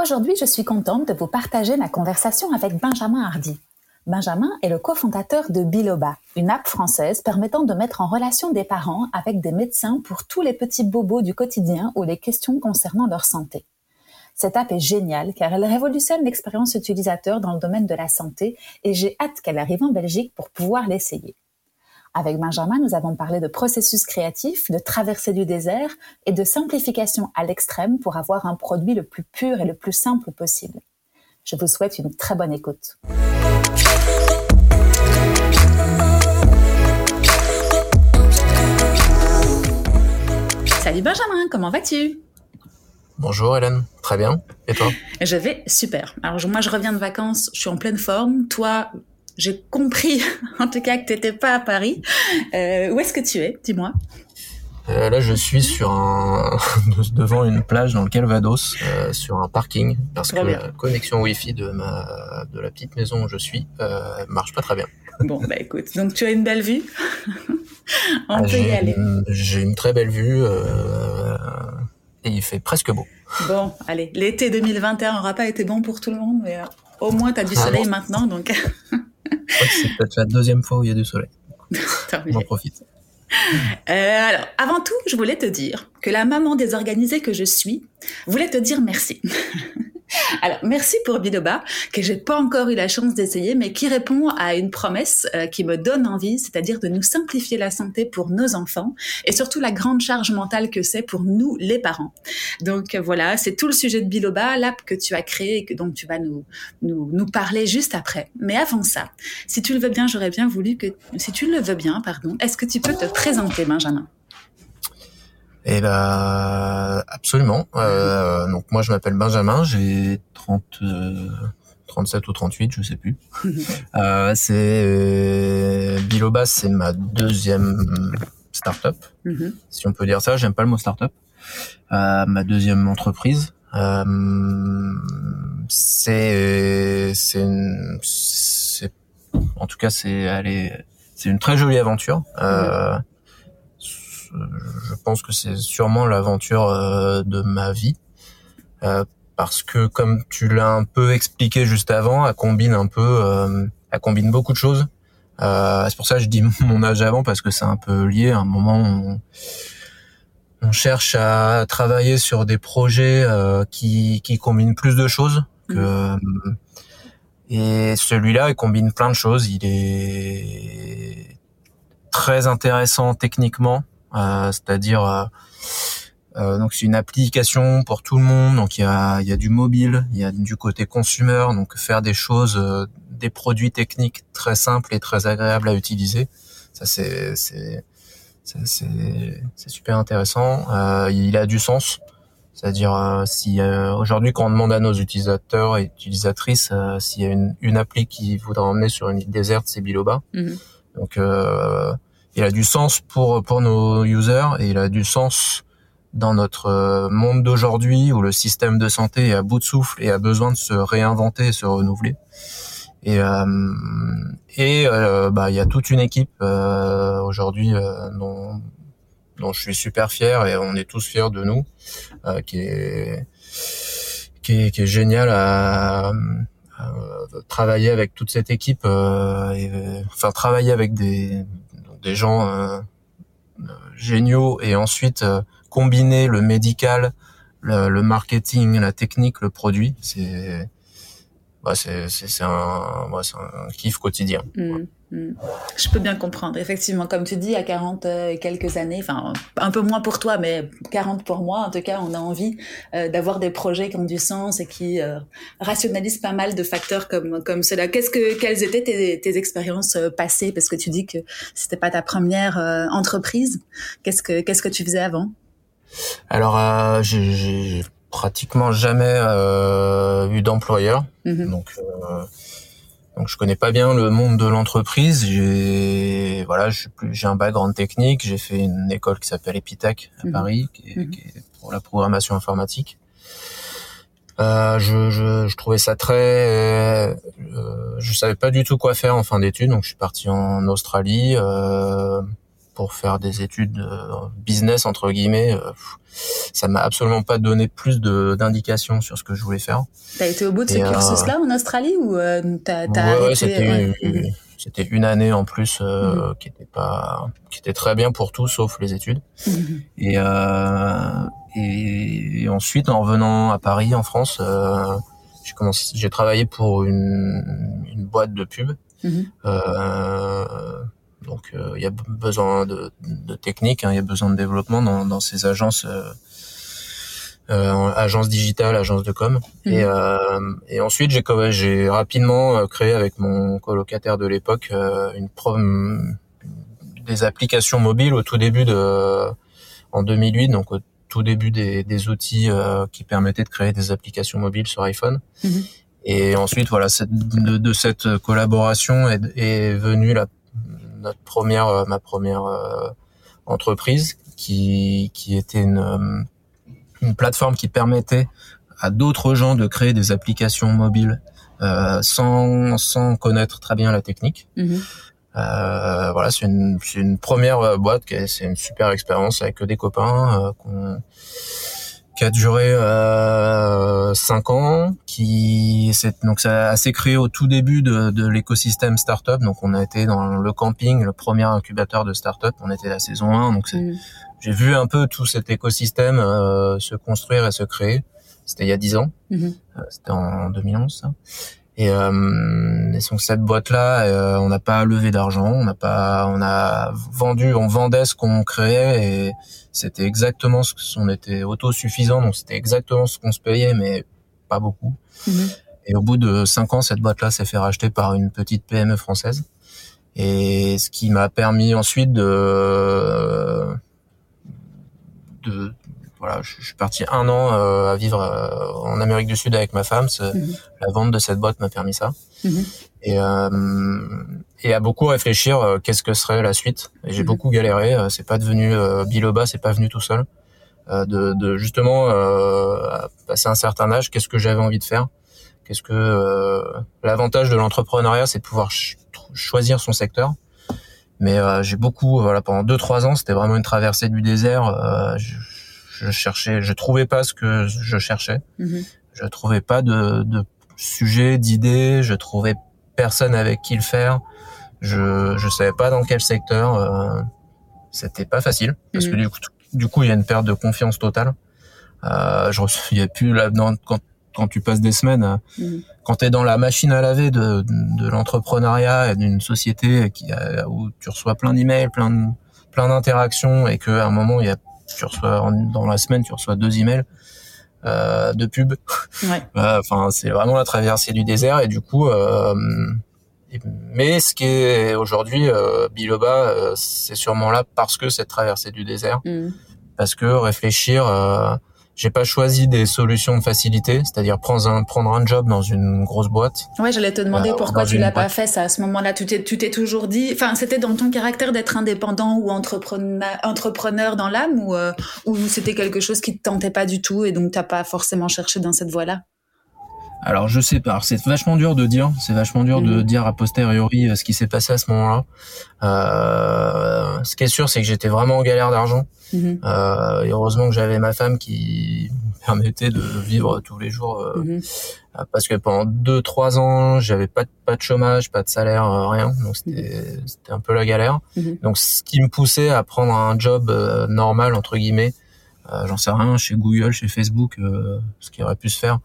Aujourd'hui, je suis contente de vous partager ma conversation avec Benjamin Hardy. Benjamin est le cofondateur de Biloba, une app française permettant de mettre en relation des parents avec des médecins pour tous les petits bobos du quotidien ou les questions concernant leur santé. Cette app est géniale car elle révolutionne l'expérience utilisateur dans le domaine de la santé et j'ai hâte qu'elle arrive en Belgique pour pouvoir l'essayer. Avec Benjamin, nous avons parlé de processus créatif, de traversée du désert et de simplification à l'extrême pour avoir un produit le plus pur et le plus simple possible. Je vous souhaite une très bonne écoute. Salut Benjamin, comment vas-tu? Bonjour Hélène, très bien. Et toi? Je vais super. Alors moi je reviens de vacances, je suis en pleine forme. Toi, j'ai compris en tout cas que tu n'étais pas à Paris. Euh, où est-ce que tu es Dis-moi? Euh, là, je suis sur un devant une plage dans le Calvados, euh, sur un parking, parce que la connexion Wi-Fi de ma de la petite maison où je suis euh, marche pas très bien. Bon, bah écoute, donc tu as une belle vue. On ah, peut y aller. J'ai une très belle vue et il fait presque beau. Bon, allez, l'été 2021 n'aura pas été bon pour tout le monde, mais au moins tu as du ah soleil maintenant, donc. C'est peut-être la deuxième fois où il y a du soleil. J'en profite. Euh, alors, avant tout, je voulais te dire que la maman désorganisée que je suis voulait te dire merci. Alors, merci pour Bidoba, que j'ai pas encore eu la chance d'essayer, mais qui répond à une promesse euh, qui me donne envie, c'est-à-dire de nous simplifier la santé pour nos enfants et surtout la grande charge mentale que c'est pour nous, les parents. Donc euh, voilà, c'est tout le sujet de Biloba, l'app que tu as créée et que donc tu vas nous, nous, nous parler juste après. Mais avant ça, si tu le veux bien, j'aurais bien voulu que, si tu le veux bien, pardon, est-ce que tu peux te présenter, Benjamin? Eh ben absolument. Euh, donc moi je m'appelle Benjamin, j'ai 30 37 ou 38, je sais plus. euh, c'est euh, Biloba, c'est ma deuxième start-up, mhm. si on peut dire ça. J'aime pas le mot start-up. Euh, ma deuxième entreprise. Euh, c'est c'est en tout cas c'est elle c'est une très jolie aventure. Euh, mhm je pense que c'est sûrement l'aventure euh, de ma vie. Euh, parce que comme tu l'as un peu expliqué juste avant, elle combine un peu, euh, elle combine beaucoup de choses. c'est pour ça que je dis mon âge avant parce que c'est un peu lié. À un moment, on, on cherche à travailler sur des projets qui, qui combinent plus de choses que mmh. et celui-là, il combine plein de choses. Il est très intéressant techniquement. Euh, c'est-à-dire euh, euh, donc c'est une application pour tout le monde. Donc il y a, y a du mobile, il y a du côté consumer, donc faire des choses, des produits techniques très simples et très agréables à utiliser. Ça c'est c'est c'est super intéressant. Euh, il a du sens. C'est-à-dire si aujourd'hui quand on demande à nos utilisateurs et utilisatrices s'il y a une, une appli qui voudrait emmener sur une île déserte, c'est Biloba. Mm-hmm. Donc il a du sens pour pour nos users et il a du sens dans notre euh, monde d'aujourd'hui où le système de santé est à bout de souffle et a besoin de se réinventer et se renouveler. Et euh, et euh, bah il y a toute une équipe euh, aujourd'hui euh, dont dont je suis super fier et on est tous fiers de nous qui est qui est qui est génial à, à travailler avec toute cette équipe et enfin travailler avec des des gens euh, euh, géniaux et ensuite euh, combiner le médical, le, marketing, la technique, le produit, bah, c'est c'est un, bah, un kiff quotidien. Mmh. Hmm. Je peux bien comprendre. Effectivement, comme tu dis, à 40 euh, et quelques années, enfin un peu moins pour toi, mais 40 pour moi, en tout cas, on a envie euh, d'avoir des projets qui ont du sens et qui euh, rationalisent pas mal de facteurs comme comme cela. Qu'est-ce que quelles étaient tes, tes expériences passées? Parce que tu dis que c'était pas ta première entreprise. Qu'est-ce que qu'est-ce que tu faisais avant? Alors, j'ai pratiquement jamais euh, eu d'employeur, Mhm. donc euh, donc je connais pas bien le monde de l'entreprise. J'ai voilà, je suis plus, j'ai un background technique. J'ai fait une école qui s'appelle Epitech à Mhm. Paris, qui est, Mhm. qui est pour la programmation informatique. Euh, je, je, je trouvais ça très, euh, je savais pas du tout quoi faire en fin d'études, donc je suis parti en Australie euh, pour faire des études euh, business entre guillemets. Euh, ça m'a absolument pas donné plus d'indications sur ce que je voulais faire. T'as été au bout de ce Et, euh, cursus-là en Australie ou t'as Ouais, ouais, c'était ouais. une, c'était une année en plus euh, qui était pas, qui était très bien pour tout sauf les études. Mhm. Et, euh, et, et ensuite, en revenant à Paris, en France, euh, j'ai commencé, j'ai travaillé pour une, une boîte de pub. Mhm. Donc, euh, il y a besoin de, de technique, hein, il y a besoin de développement dans, dans ces agences, euh, euh, agences digitales, agences de com. Mhm. Et, euh, et ensuite, j'ai rapidement euh, créé avec mon colocataire de l'époque euh, une prom- des applications mobiles au tout début de en 2008, donc au tout début des, des outils euh, qui permettaient de créer des applications mobiles sur iPhone. Mhm. Et ensuite, voilà, cette, de, de cette collaboration est, est venue la, notre première, euh, ma première euh, entreprise, qui, qui était une, euh, une plateforme qui permettait à d'autres gens de créer des applications mobiles euh, sans, sans connaître très bien la technique. Mhm. Euh, voilà, c'est une, une première boîte, c'est une super expérience avec des copains euh, qu'on- qui a duré euh, cinq ans, qui c'est donc ça s'est créé au tout début de, de l'écosystème startup. Donc on a été dans le camping, le premier incubateur de startup. On était la saison 1, donc Mhm. j'ai vu un peu tout cet écosystème euh, se construire et se créer. C'était il y a dix ans. Mhm. Euh, C'était en 2011, ça. Et, euh, et donc cette boîte-là, euh, on n'a pas levé d'argent, on n'a pas, on a vendu, on vendait ce qu'on créait et c'était exactement ce qu'on était autosuffisant, donc c'était exactement ce qu'on se payait, mais pas beaucoup. Mhm. Et au bout de cinq ans, cette boîte-là s'est fait racheter par une petite PME française. Et ce qui m'a permis ensuite de, de, voilà, je je suis parti un an euh, à vivre euh, en Amérique du Sud avec ma femme. Mhm. La vente de cette boîte m'a permis ça. Mhm. Et, euh, et à beaucoup réfléchir, euh, qu'est-ce que serait la suite. Et j'ai Mhm. beaucoup galéré. euh, c'est pas devenu euh, Biloba, c'est pas venu tout seul. Euh, de, de justement euh, à passer un certain âge, qu'est-ce que j'avais envie de faire? Qu'est-ce que euh, l'avantage de l'entrepreneuriat, c'est de pouvoir ch- choisir son secteur. Mais euh, j'ai beaucoup, voilà, pendant deux trois ans, c'était vraiment une traversée du désert. euh, je, je cherchais, je trouvais pas ce que je cherchais. Mhm. Je trouvais pas de, de sujet, d'idées. Je trouvais personne avec qui le faire. Je je savais pas dans quel secteur. euh, C'était pas facile parce que Mhm. du coup, du coup, il y a une perte de confiance totale. Euh, je il y a plus là dans, quand quand tu passes des semaines, euh, Mhm. quand tu es dans la machine à laver de, de l'entrepreneuriat et d'une société qui où tu reçois plein d'emails, plein de, plein d'interactions et qu'à un moment il y a tu reçois en- dans la semaine tu reçois deux emails euh, de pub. Ouais. Enfin c'est vraiment la traversée du désert et du coup. Euh, mais ce qui est aujourd'hui euh, Biloba, euh, c'est sûrement là parce que cette traversée du désert Mhm. parce que réfléchir, euh, j'ai pas choisi des solutions de facilité, c'est-à-dire prendre un prendre un job dans une grosse boîte. Ouais, j'allais te demander Euh, pourquoi tu l'as pas fait ça à ce moment-là. Tu t'es, tu t'es toujours dit, enfin, c'était dans ton caractère d'être indépendant ou entrepreneur, entrepreneur dans l'âme ou, euh, ou c'était quelque chose qui te tentait pas du tout et donc t'as pas forcément cherché dans cette voie-là? Alors je sais pas, c'est vachement dur de dire, c'est vachement dur de Mhm. dire a posteriori euh, ce qui s'est passé à ce moment-là. Euh, ce qui est sûr, c'est que j'étais vraiment en galère d'argent. Mhm. Euh, et heureusement que j'avais ma femme qui me permettait de vivre tous les jours euh, Mhm. parce que pendant deux trois ans j'avais pas de, pas de chômage pas de salaire euh, rien donc c'était c'était un peu la galère donc ce qui me poussait à prendre un job euh, normal entre guillemets euh, j'en sais rien chez Google chez Facebook euh, ce qui aurait pu se faire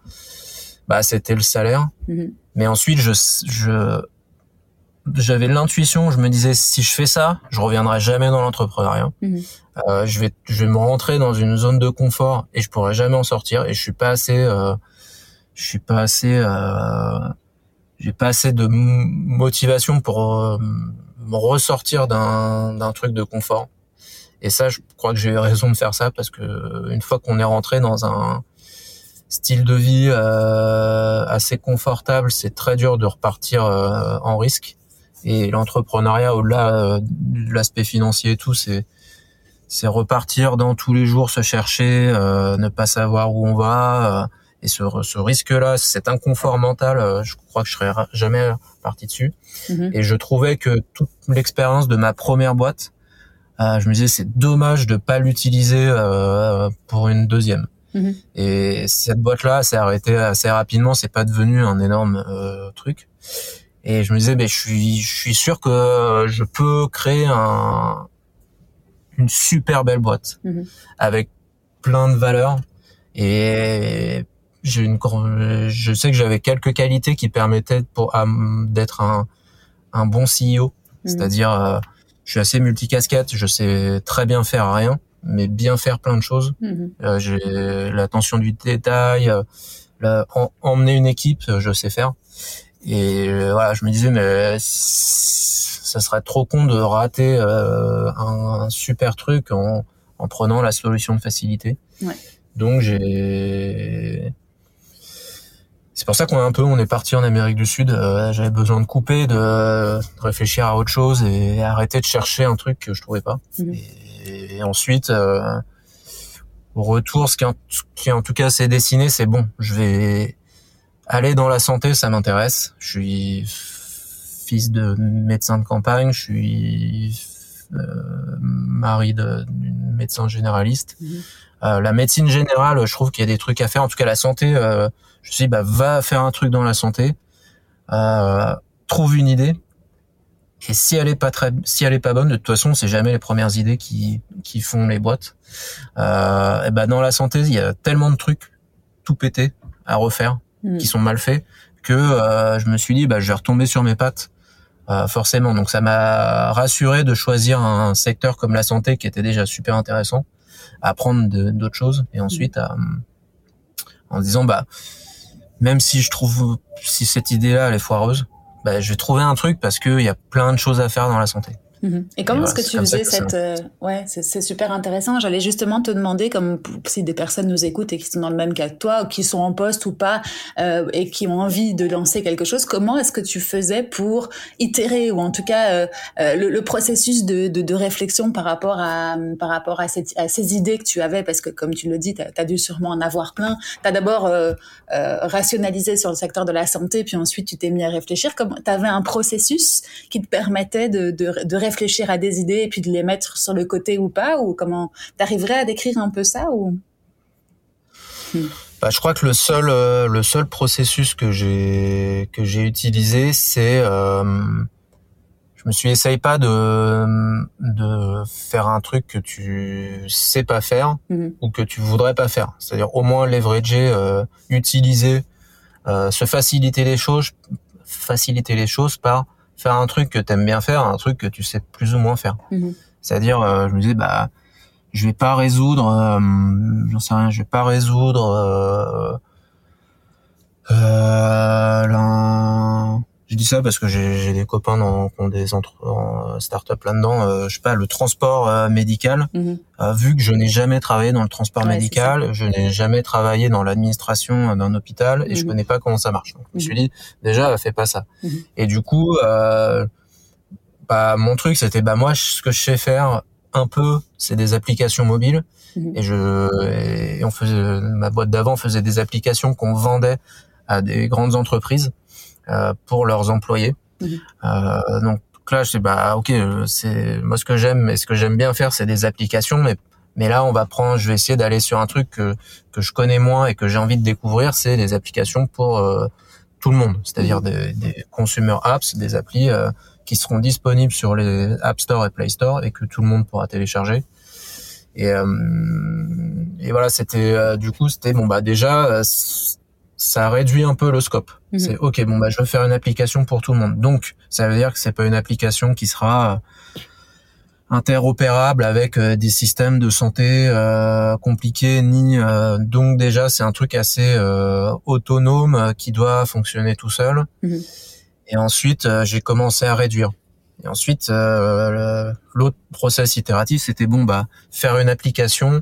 bah c'était le salaire Mhm. mais ensuite je je j'avais l'intuition je me disais si je fais ça je reviendrai jamais dans l'entrepreneuriat Mhm. euh, je vais je vais me rentrer dans une zone de confort et je pourrai jamais en sortir et je suis pas assez euh, je suis pas assez euh, j'ai pas assez de motivation pour euh, me ressortir d'un d'un truc de confort et ça je crois que j'ai eu raison de faire ça parce que une fois qu'on est rentré dans un style de vie assez confortable, c'est très dur de repartir en risque. Et l'entrepreneuriat, au-delà de l'aspect financier et tout, c'est c'est repartir dans tous les jours, se chercher, ne pas savoir où on va. et ce, ce risque-là, cet inconfort mental, je crois que je serais jamais parti dessus. Mhm. Et je trouvais que toute l'expérience de ma première boîte, euh, je me disais c'est dommage de pas l'utiliser euh, pour une deuxième. Mhm. Et cette boîte-là s'est arrêtée assez rapidement, c'est pas devenu un énorme euh, truc. Et je me disais, ben je suis, je suis sûr que je peux créer un, une super belle boîte mhm. avec plein de valeurs. Et j'ai une, je sais que j'avais quelques qualités qui permettaient pour d'être un, un bon CEO. C'est-à-dire, je suis assez multicasquette, je sais très bien faire rien, mais bien faire plein de choses. Mhm. Euh, j'ai l'attention du détail, euh, emmener une équipe, je sais faire. Et euh, voilà, je me disais, mais ça serait trop con de rater un, un, super truc en, en, prenant la solution de facilité. Ouais. Donc j'ai c'est pour ça qu'on est un peu, on est parti en Amérique du Sud. Euh, J'avais besoin de couper, de, réfléchir à autre chose et arrêter de chercher un truc que je trouvais pas. Mhm. Et, ensuite, euh, au retour, ce qui en, qui en tout cas s'est dessiné, c'est bon. Je vais aller dans la santé, ça m'intéresse. Je suis fils de médecin de campagne, je suis euh, mari d'un médecin généraliste. Mhm. Euh, la médecine générale, je trouve qu'il y a des trucs à faire. En tout cas, la santé, euh, je me suis dit, bah, va faire un truc dans la santé, euh, trouve une idée. Et si elle est pas très, si elle est pas bonne, de toute façon, c'est jamais les premières idées qui qui font les boîtes. Euh, et ben dans la santé, il y a tellement de trucs tout pété à refaire mm. qui sont mal faits que euh, je me suis dit, bah, je vais retomber sur mes pattes. Euh, forcément, donc ça m'a rassuré de choisir un secteur comme la santé qui était déjà super intéressant, à apprendre d'autres choses et ensuite à, en disant bah même si je trouve si cette idée-là elle est foireuse, bah, je vais trouver un truc parce qu'il y a plein de choses à faire dans la santé. Mhm. Et comment est-ce que tu faisais cette euh, ouais c'est super intéressant. J'allais justement te demander comme si des personnes nous écoutent et qui sont dans le même cas que toi ou qui sont en poste ou pas euh, et qui ont envie de lancer quelque chose comment est-ce que tu faisais pour itérer ou en tout cas euh, euh le, le, processus de, de, de, réflexion par rapport à par rapport à, cette, à, ces idées que tu avais? Parce que comme tu le dis tu as, dû sûrement en avoir plein. Tu as d'abord rationalisé sur le secteur de la santé puis ensuite tu t'es mis à réfléchir. Tu avais un processus qui te permettait de, de, de réfléchir à des idées et puis de les mettre sur le côté ou pas ou comment t'arriverais à décrire un peu ça ou? Hmm. bah, je crois que le seul euh, le seul processus que j'ai que j'ai utilisé c'est euh, je me suis essaye pas de de faire un truc que tu sais pas faire hmm. ou que tu voudrais pas faire c'est-à-dire au moins leverager euh, utiliser euh, se faciliter les choses faciliter les choses par faire un truc que t'aimes bien faire, un truc que tu sais plus ou moins faire. Mhm. C'est-à-dire, euh, je me disais, bah, je vais pas résoudre, euh, j'en sais rien, je vais pas résoudre euh, euh, je dis ça parce que j'ai des copains dans, qui ont des entre, start-up là-dedans. Euh, je sais pas, le transport euh, médical. Mhm. Euh, vu que je n'ai jamais travaillé dans le transport médical, je n'ai jamais travaillé dans l'administration d'un hôpital et je mhm. connais pas comment ça marche. Donc, je me suis mhm. dit déjà, fais pas ça. Et du coup, bah mon truc c'était bah moi ce que je sais faire un peu, c'est des applications mobiles. Et je, et on faisait, ma boîte d'avant faisait des applications qu'on vendait à des grandes entreprises. Euh, pour leurs employés. Euh, donc là, je sais bah ok, c'est moi ce que j'aime et ce que j'aime bien faire, c'est des applications, mais mais là, on va prendre, je vais essayer d'aller sur un truc que que je connais moins et que j'ai envie de découvrir, c'est des applications pour euh, tout le monde, c'est-à-dire mhm. des, des consumer apps, des applis euh, qui seront disponibles sur les App Store et Play Store et que tout le monde pourra télécharger. Et, euh, et voilà, c'était du coup, c'était bon bah déjà ça réduit un peu le scope. Mhm. C'est ok, bon bah je veux faire une application pour tout le monde. Donc ça veut dire que c'est pas une application qui sera euh, interopérable avec euh, des systèmes de santé euh, compliqués ni donc déjà c'est un truc assez autonome qui doit fonctionner tout seul. Mhm. Et ensuite j'ai commencé à réduire. Et ensuite l'autre process itératif c'était bon bah faire une application.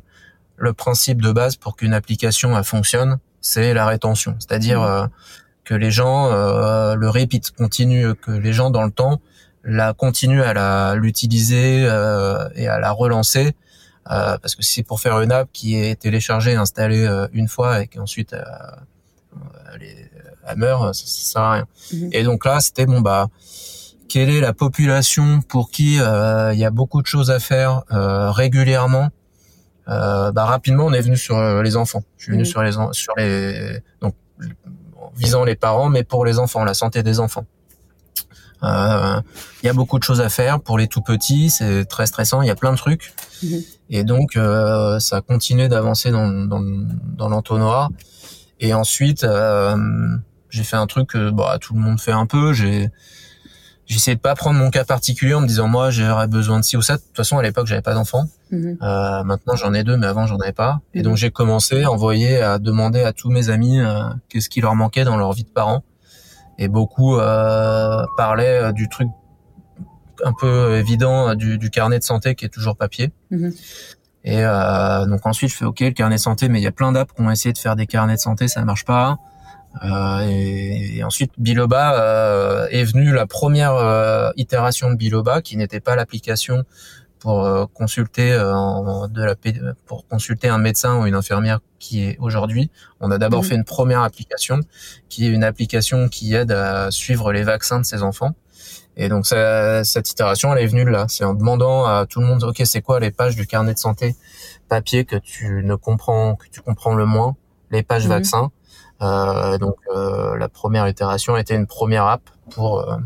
Le principe de base pour qu'une application fonctionne, c'est la rétention, c'est-à-dire mmh. que les gens le répètent, continuent, que les gens dans le temps la continuent à la l'utiliser et à la relancer euh, parce que si c'est pour faire une app qui est téléchargée, installée euh, une fois et qu'ensuite euh, elle, elle, meurt, ça, ça, sert à rien. Mhm. Et donc là, c'était bon bah quelle est la population pour qui il y a beaucoup de choses à faire régulièrement bah rapidement on est venu sur les enfants. Je suis venu sur les sur les donc visant les parents mais pour les enfants, la santé des enfants. Il y a beaucoup de choses à faire pour les tout petits, c'est très stressant, il y a plein de trucs. Mhm. Et donc, euh, ça a continué d'avancer dans, dans, dans l'entonnoir. Et ensuite, euh, j'ai fait un truc que bah, tout le monde fait un peu. J'ai j'essayais de pas prendre mon cas particulier en me disant moi j'aurais besoin de ci ou ça. De toute façon, à l'époque, j'avais pas d'enfant. Mhm. Euh, maintenant, j'en ai deux, mais avant, j'en avais pas. Et donc, mhm. j'ai commencé à envoyer, à demander à tous mes amis euh, qu'est-ce qui leur manquait dans leur vie de parents. Et beaucoup euh, parlaient du truc un peu évident du, du, carnet de santé qui est toujours papier. Mhm. Et euh, donc ensuite je fais ok le carnet de santé, mais il y a plein d'apps qui ont essayé de faire des carnets de santé, ça marche pas. Euh, et, et, ensuite Biloba euh, est venu la première euh, itération de Biloba qui n'était pas l'application pour euh, consulter euh, de la pour consulter un médecin ou une infirmière qui est aujourd'hui. On a d'abord mhm. fait une première application qui est une application qui aide à suivre les vaccins de ses enfants. Et donc cette itération, elle est venue là. C'est en demandant à tout le monde, ok, c'est quoi les pages du carnet de santé papier que tu ne comprends, que tu comprends le moins, les pages mhm. vaccins? Euh, donc euh, la première itération était une première app pour. Euh,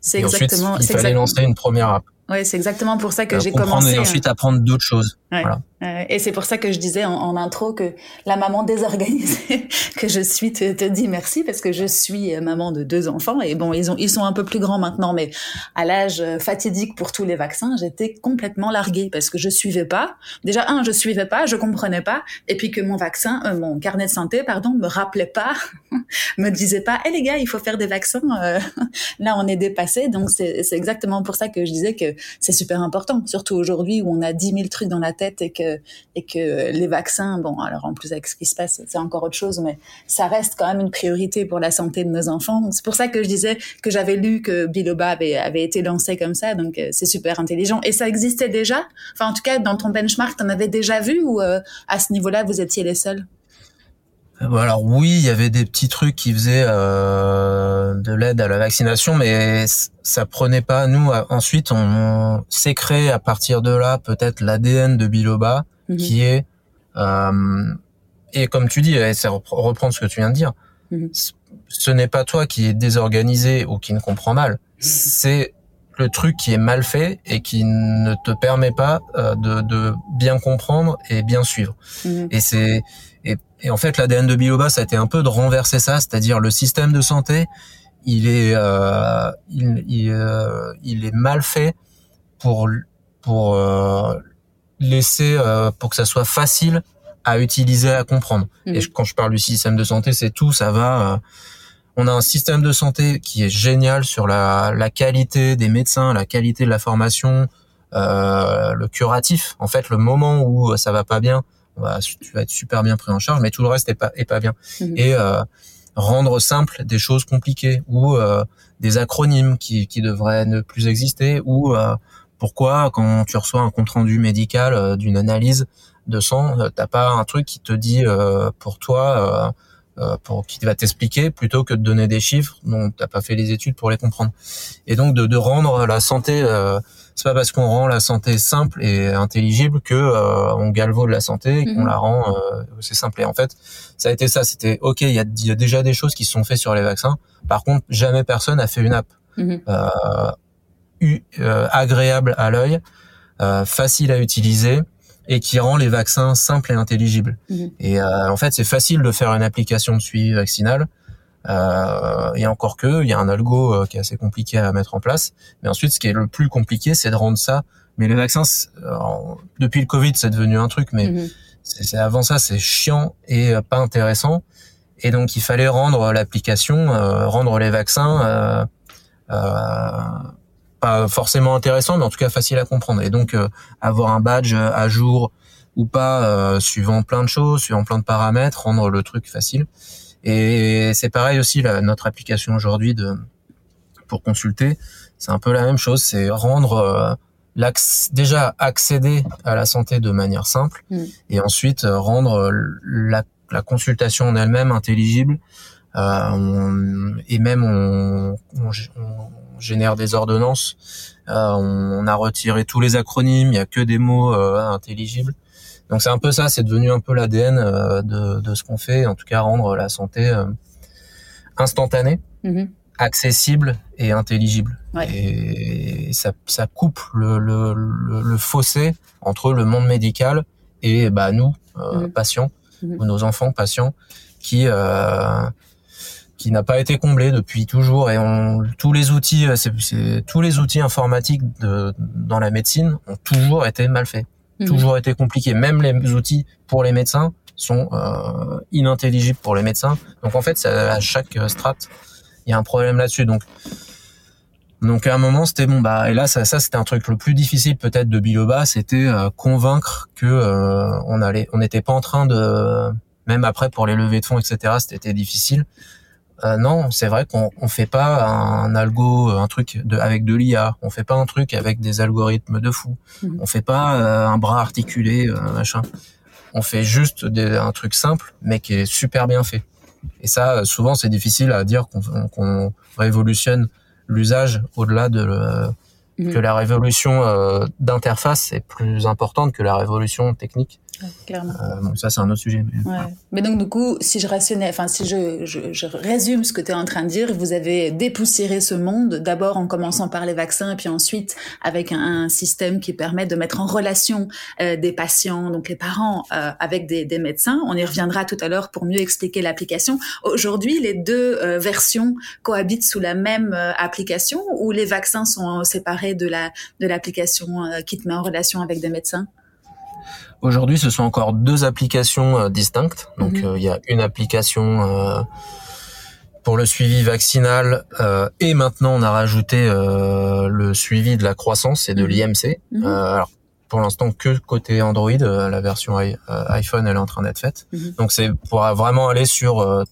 c'est exactement. Ensuite, il fallait lancer une première app. Ouais, c'est exactement pour ça que j'ai commencé. Et ensuite apprendre d'autres choses. Voilà. Et c'est pour ça que je disais en, intro que la maman désorganisée que je suis te, te dit merci parce que je suis maman de deux enfants et bon ils ont ils sont un peu plus grands maintenant mais à l'âge fatidique pour tous les vaccins j'étais complètement larguée parce que je suivais pas. Déjà un je suivais pas je comprenais pas et puis que mon vaccin euh, mon carnet de santé pardon me rappelait pas me disait pas hé les gars il faut faire des vaccins euh, là on est dépassé. Donc c'est c'est exactement pour ça que je disais que c'est super important surtout aujourd'hui où on a dix mille trucs dans la tête et que et que les vaccins, bon, alors en plus avec ce qui se passe, c'est encore autre chose, mais ça reste quand même une priorité pour la santé de nos enfants. C'est pour ça que je disais que j'avais lu que Biloba avait, avait été lancé comme ça, donc euh, c'est super intelligent. Et ça existait déjà? Enfin, en tout cas, dans ton benchmark, t'en avais déjà vu ou euh, à ce niveau-là, vous étiez les seuls? euh, alors oui, il y avait des petits trucs qui faisaient euh, de l'aide à la vaccination, mais ça prenait pas. Nous, ensuite, on, s'est créé à partir de là peut-être l'ADN de Biloba, mhm. qui est euh, et comme tu dis, c'est reprendre ce que tu viens de dire. Mhm. Ce n'est pas toi qui est désorganisé ou qui ne comprend mal. C'est le truc qui est mal fait et qui ne te permet pas de, de bien comprendre et bien suivre. Mhm. Et c'est et en fait, l'ADN de Biloba, ça a été un peu de renverser ça, c'est-à-dire le système de santé, il est, euh, il, il, euh, il, est mal fait pour pour euh, laisser pour que ça soit facile à utiliser, à comprendre. Et mmh. quand je parle du système de santé, c'est tout, ça va. On a un système de santé qui est génial sur la, la qualité des médecins, la qualité de la formation, le curatif. En fait, le moment où ça va pas bien, tu vas être super bien pris en charge, mais tout le reste est pas, est pas bien. Mhm. Et euh, rendre simple des choses compliquées ou euh, des acronymes qui, qui devraient ne plus exister ou euh, pourquoi quand tu reçois un compte rendu médical d'une analyse de sang, t'as pas un truc qui te dit pour toi pour qui va t'expliquer plutôt que de donner des chiffres dont t'as pas fait les études pour les comprendre. Et donc de, de rendre la santé c'est pas parce qu'on rend la santé simple et intelligible que euh, on galvaude la santé et qu'on mhm. la rend euh, c'est simple. Et en fait, ça a été ça. C'était ok. Il y a, y a, déjà des choses qui sont faites sur les vaccins. Par contre, jamais personne a fait une app mhm. euh, agréable à l'œil, facile à utiliser et qui rend les vaccins simples et intelligibles. Mhm. Et en fait, c'est facile de faire une application de suivi vaccinal. Euh, et encore que, il y a un algo euh, qui est assez compliqué à mettre en place. Mais ensuite, ce qui est le plus compliqué, c'est de rendre ça. Mais les vaccins, euh, depuis le Covid, c'est devenu un truc, mais mhm. c'est avant ça, c'est chiant et euh, pas intéressant. Et donc, il fallait rendre l'application, rendre les vaccins pas forcément intéressant, mais en tout cas facile à comprendre. Et donc, avoir un badge à jour, ou pas, suivant plein de choses, suivant plein de paramètres, rendre le truc facile. Et c'est pareil aussi là, notre application aujourd'hui de pour consulter, c'est un peu la même chose, c'est rendre déjà accéder à la santé de manière simple mm. et ensuite euh, rendre la, la consultation en elle-même intelligible euh, et même on, on, génère des ordonnances euh, on, a retiré tous les acronymes il y a que des mots euh, intelligibles donc c'est un peu ça c'est devenu un peu l'ADN euh, de, de ce qu'on fait en tout cas rendre la santé instantanée mm-hmm accessible et intelligible. Et ça, ça coupe le, le, le, fossé entre le monde médical et bah, nous, euh, mhm. patients, mhm. ou nos enfants patients, qui euh, qui n'a pas été comblé depuis toujours et on, tous les outils euh, c'est, tous les outils informatiques de, dans la médecine ont toujours été mal faits mhm. toujours été compliqués même les outils pour les médecins sont euh, inintelligibles pour les médecins donc en fait à chaque strate il y a un problème là-dessus. Donc, donc à un moment, c'était bon. Bah, et là, ça, ça c'était un truc le plus difficile peut-être de Biloba, c'était euh, convaincre que euh, on allait, on n'était pas en train de, même après pour les levées de fonds, etc. C'était difficile. Euh, non, c'est vrai qu'on on fait pas un algo, un truc de, avec de l'IA. On fait pas un truc avec des algorithmes de fou. Mmh. On fait pas un bras articulé, machin. On fait juste des, un truc simple, mais qui est super bien fait. Et ça, souvent, c'est difficile à dire qu'on révolutionne l'usage au-delà de mmh. que la révolution euh, d'interface est plus importante que la révolution technique. Clairement. Euh, ça, c'est un autre sujet. Mais, ouais. mais donc, du coup, si je rationnais, enfin, si je, je, je, résume ce que tu es en train de dire, vous avez dépoussiéré ce monde, d'abord en commençant par les vaccins, et puis ensuite avec un, un système qui permet de mettre en relation euh, des patients, donc les parents, euh, avec des, des, médecins. On y reviendra tout à l'heure pour mieux expliquer l'application. Aujourd'hui, les deux euh, versions cohabitent sous la même euh, application ou les vaccins sont séparés de la de l'application qui te met en relation avec des médecins? Aujourd'hui, ce sont encore deux applications euh, distinctes. Donc, mhm. euh, il y a une application euh, pour le suivi vaccinal et maintenant on a rajouté le suivi de la croissance et de mhm. l'IMC. Mhm. alors, pour l'instant que côté Android, la version iPhone elle est en train d'être faite. Donc c'est pour vraiment aller sur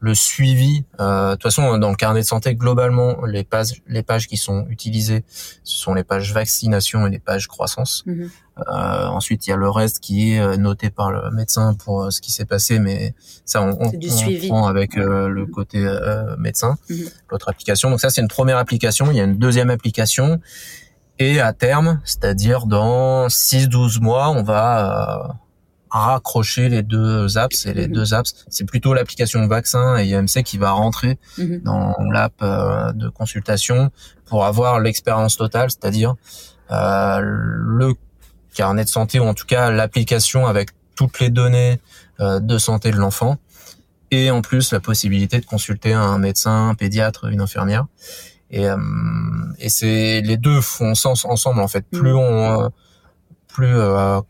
le suivi. Euh, de toute façon, dans le carnet de santé, globalement, les pages, les pages qui sont utilisées, ce sont les pages vaccination et les pages croissance. Mhm. Euh, ensuite, il y a le reste qui est euh, noté par le médecin pour euh, ce qui s'est passé, mais ça, on, on, on prend avec euh, le côté médecin, mhm. l'autre application. Donc ça, c'est une première application. Il y a une deuxième application. Et à terme, c'est-à-dire dans 6-12 mois, on va raccrocher les deux apps et les mhm. deux apps c'est plutôt l'application vaccin et IMC qui va rentrer mhm. dans l'app euh, de consultation pour avoir l'expérience totale c'est-à-dire euh, le carnet de santé ou en tout cas l'application avec toutes les données euh, de santé de l'enfant et en plus la possibilité de consulter un médecin un pédiatre une infirmière et, euh, et c'est les deux font sens ensemble en fait plus mhm. on euh, plus euh,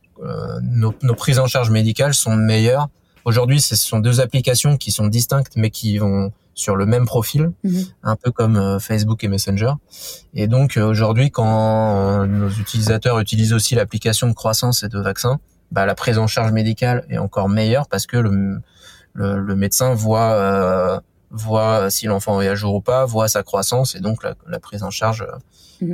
nos, nos, prises en charge médicales sont meilleures. Aujourd'hui, ce sont deux applications qui sont distinctes, mais qui vont sur le même profil, mhm. un peu comme euh, Facebook et Messenger. Et donc euh, aujourd'hui, quand nos utilisateurs utilisent aussi l'application de croissance et de vaccin, bah, la prise en charge médicale est encore meilleure parce que le, le, le médecin voit voit si l'enfant est à jour ou pas, voit sa croissance et donc la, la prise en charge.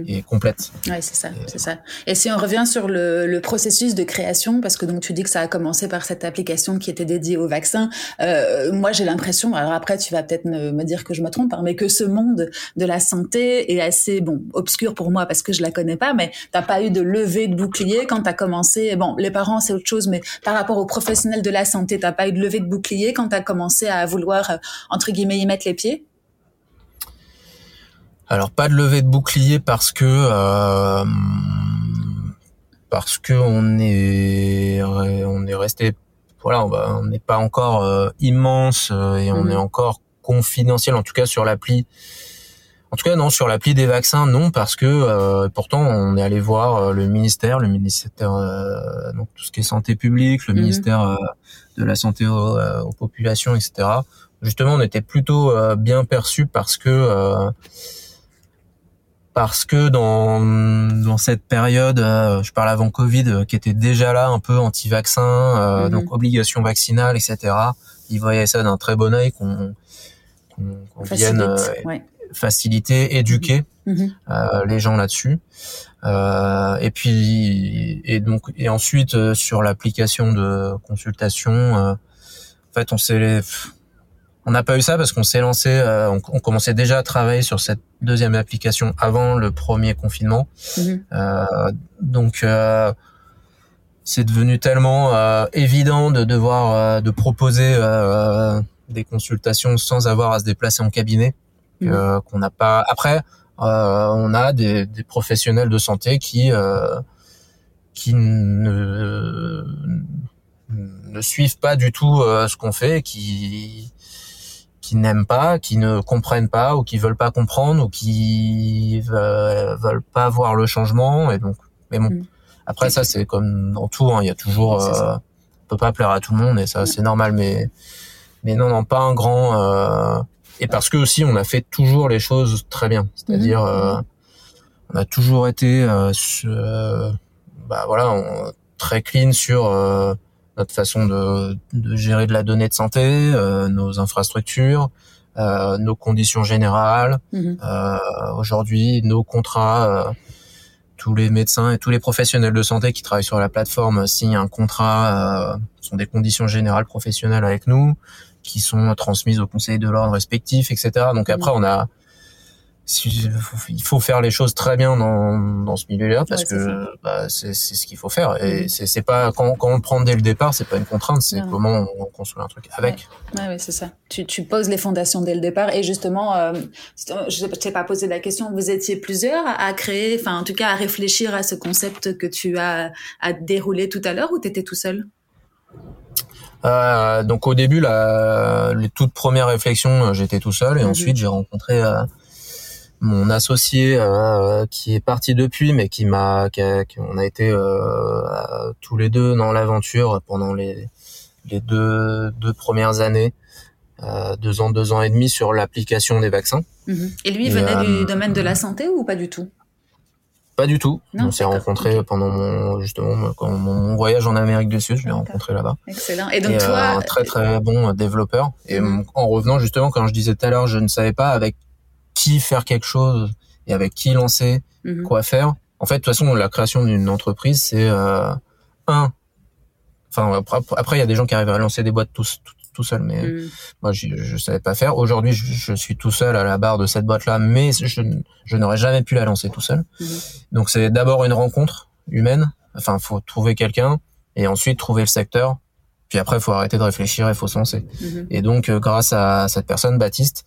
Et complète. Oui, c'est ça, c'est ça. Et si on revient sur le, le, processus de création, parce que donc tu dis que ça a commencé par cette application qui était dédiée au vaccin, euh, moi j'ai l'impression, alors après tu vas peut-être me, me, dire que je me trompe, hein, mais que ce monde de la santé est assez bon obscur pour moi parce que je la connais pas, mais t'as pas eu de levée de bouclier quand t'as commencé. Bon, les parents c'est autre chose, mais par rapport aux professionnels de la santé, t'as pas eu de levée de bouclier quand t'as commencé à vouloir euh, entre guillemets y mettre les pieds? Alors pas de levée de bouclier parce que euh, parce que on est on est resté voilà on n'est pas encore euh, immense euh, et on est mhm. encore confidentiel en tout cas sur l'appli. En tout cas non sur l'appli des vaccins non parce que pourtant on est allé voir le ministère le ministère donc tout ce qui est santé publique le mhm. ministère de la santé aux, populations etc. Justement on était plutôt bien perçu parce que parce que dans dans cette période, euh, je parle avant Covid, euh, qui était déjà là un peu anti-vaccin, euh, mhm. donc obligation vaccinale, etc. Ils voyaient ça d'un très bon œil qu'on qu'on vienne faciliter, éduquer. Mhm. les gens là-dessus. et puis et donc et ensuite sur l'application de consultation, en fait on s'est on n'a pas eu ça parce qu'on s'est lancé, euh, on, commençait déjà à travailler sur cette deuxième application avant le premier confinement. Mhm. Euh, donc euh, c'est devenu tellement euh, évident de devoir de proposer des consultations sans avoir à se déplacer en cabinet mhm. qu'on n'a pas. Après, on a des, des, professionnels de santé qui qui ne ne suivent pas du tout ce qu'on fait, qui qui n'aiment pas, qui ne comprennent pas ou qui veulent pas comprendre ou qui veulent, pas voir le changement et donc mais bon mm. après ça c'est comme dans tout hein, il y a toujours euh, on peut pas plaire à tout le monde et ça c'est normal mais mais non non pas un grand euh, et parce que aussi on a fait toujours les choses très bien c'est-à-dire mm-hmm. euh, on a toujours été euh, bah voilà on, très clean sur euh, notre façon de, de, gérer de la donnée de santé, euh, nos infrastructures, euh, nos conditions générales. Mhm. Euh, Aujourd'hui, nos contrats, euh, tous les médecins et tous les professionnels de santé qui travaillent sur la plateforme signent un contrat, euh, sont des conditions générales professionnelles avec nous, qui sont transmises au conseil de l'ordre respectif, etc. Donc après, mhm. on a il faut faire les choses très bien dans, dans ce milieu-là parce que bah, c'est ce qu'il faut faire. Et mm. c'est pas quand, quand on le prend dès le départ c'est pas une contrainte c'est comment on construit un truc avec. Ouais, ouais c'est ça. Tu, tu poses les fondations dès le départ et justement euh, je t'ai pas posé la question vous étiez plusieurs à créer enfin en tout cas à réfléchir à ce concept que tu as à dérouler tout à l'heure ou t'étais tout seul? Euh, donc au début la, les toutes premières réflexions j'étais tout seul et mm-hmm. ensuite j'ai rencontré euh, mon associé euh, qui est parti depuis, mais qui m'a, on a été euh, tous les deux dans l'aventure pendant les, les deux, deux premières années, euh, deux ans, deux ans et demi sur l'application des vaccins. Mhm. Et lui, il venait du domaine de la santé ou pas du tout? Pas du tout. on s'est rencontrés pendant mon justement mon, voyage en Amérique du Sud. Je l'ai rencontré là-bas. Excellent. Et donc toi, un très très bon développeur. Et mhm. en revenant justement, quand je disais tout à l'heure, je ne savais pas avec qui faire quelque chose et avec qui lancer, mhm. quoi faire. En fait, de toute façon, la création d'une entreprise, c'est euh, un. Enfin, après, il y a des gens qui arrivent à lancer des boîtes tout, tout, seul, mais mhm. moi, je, je savais pas faire. Aujourd'hui, je, suis tout seul à la barre de cette boîte-là, mais je, je n'aurais jamais pu la lancer tout seul. Mhm. Donc, c'est d'abord une rencontre humaine. Enfin, faut trouver quelqu'un et ensuite trouver le secteur. Puis après, il faut arrêter de réfléchir et faut se lancer. Et donc, euh, grâce à cette personne, Baptiste,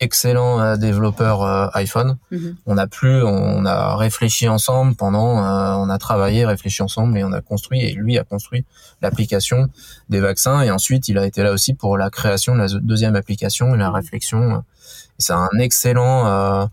excellent euh, développeur euh, iPhone. Mhm. On a plus, on a réfléchi ensemble pendant, euh, on a travaillé, réfléchi ensemble et on a construit et lui a construit l'application des vaccins et ensuite il a été là aussi pour la création de la deuxième application et la mhm. réflexion. C'est un excellent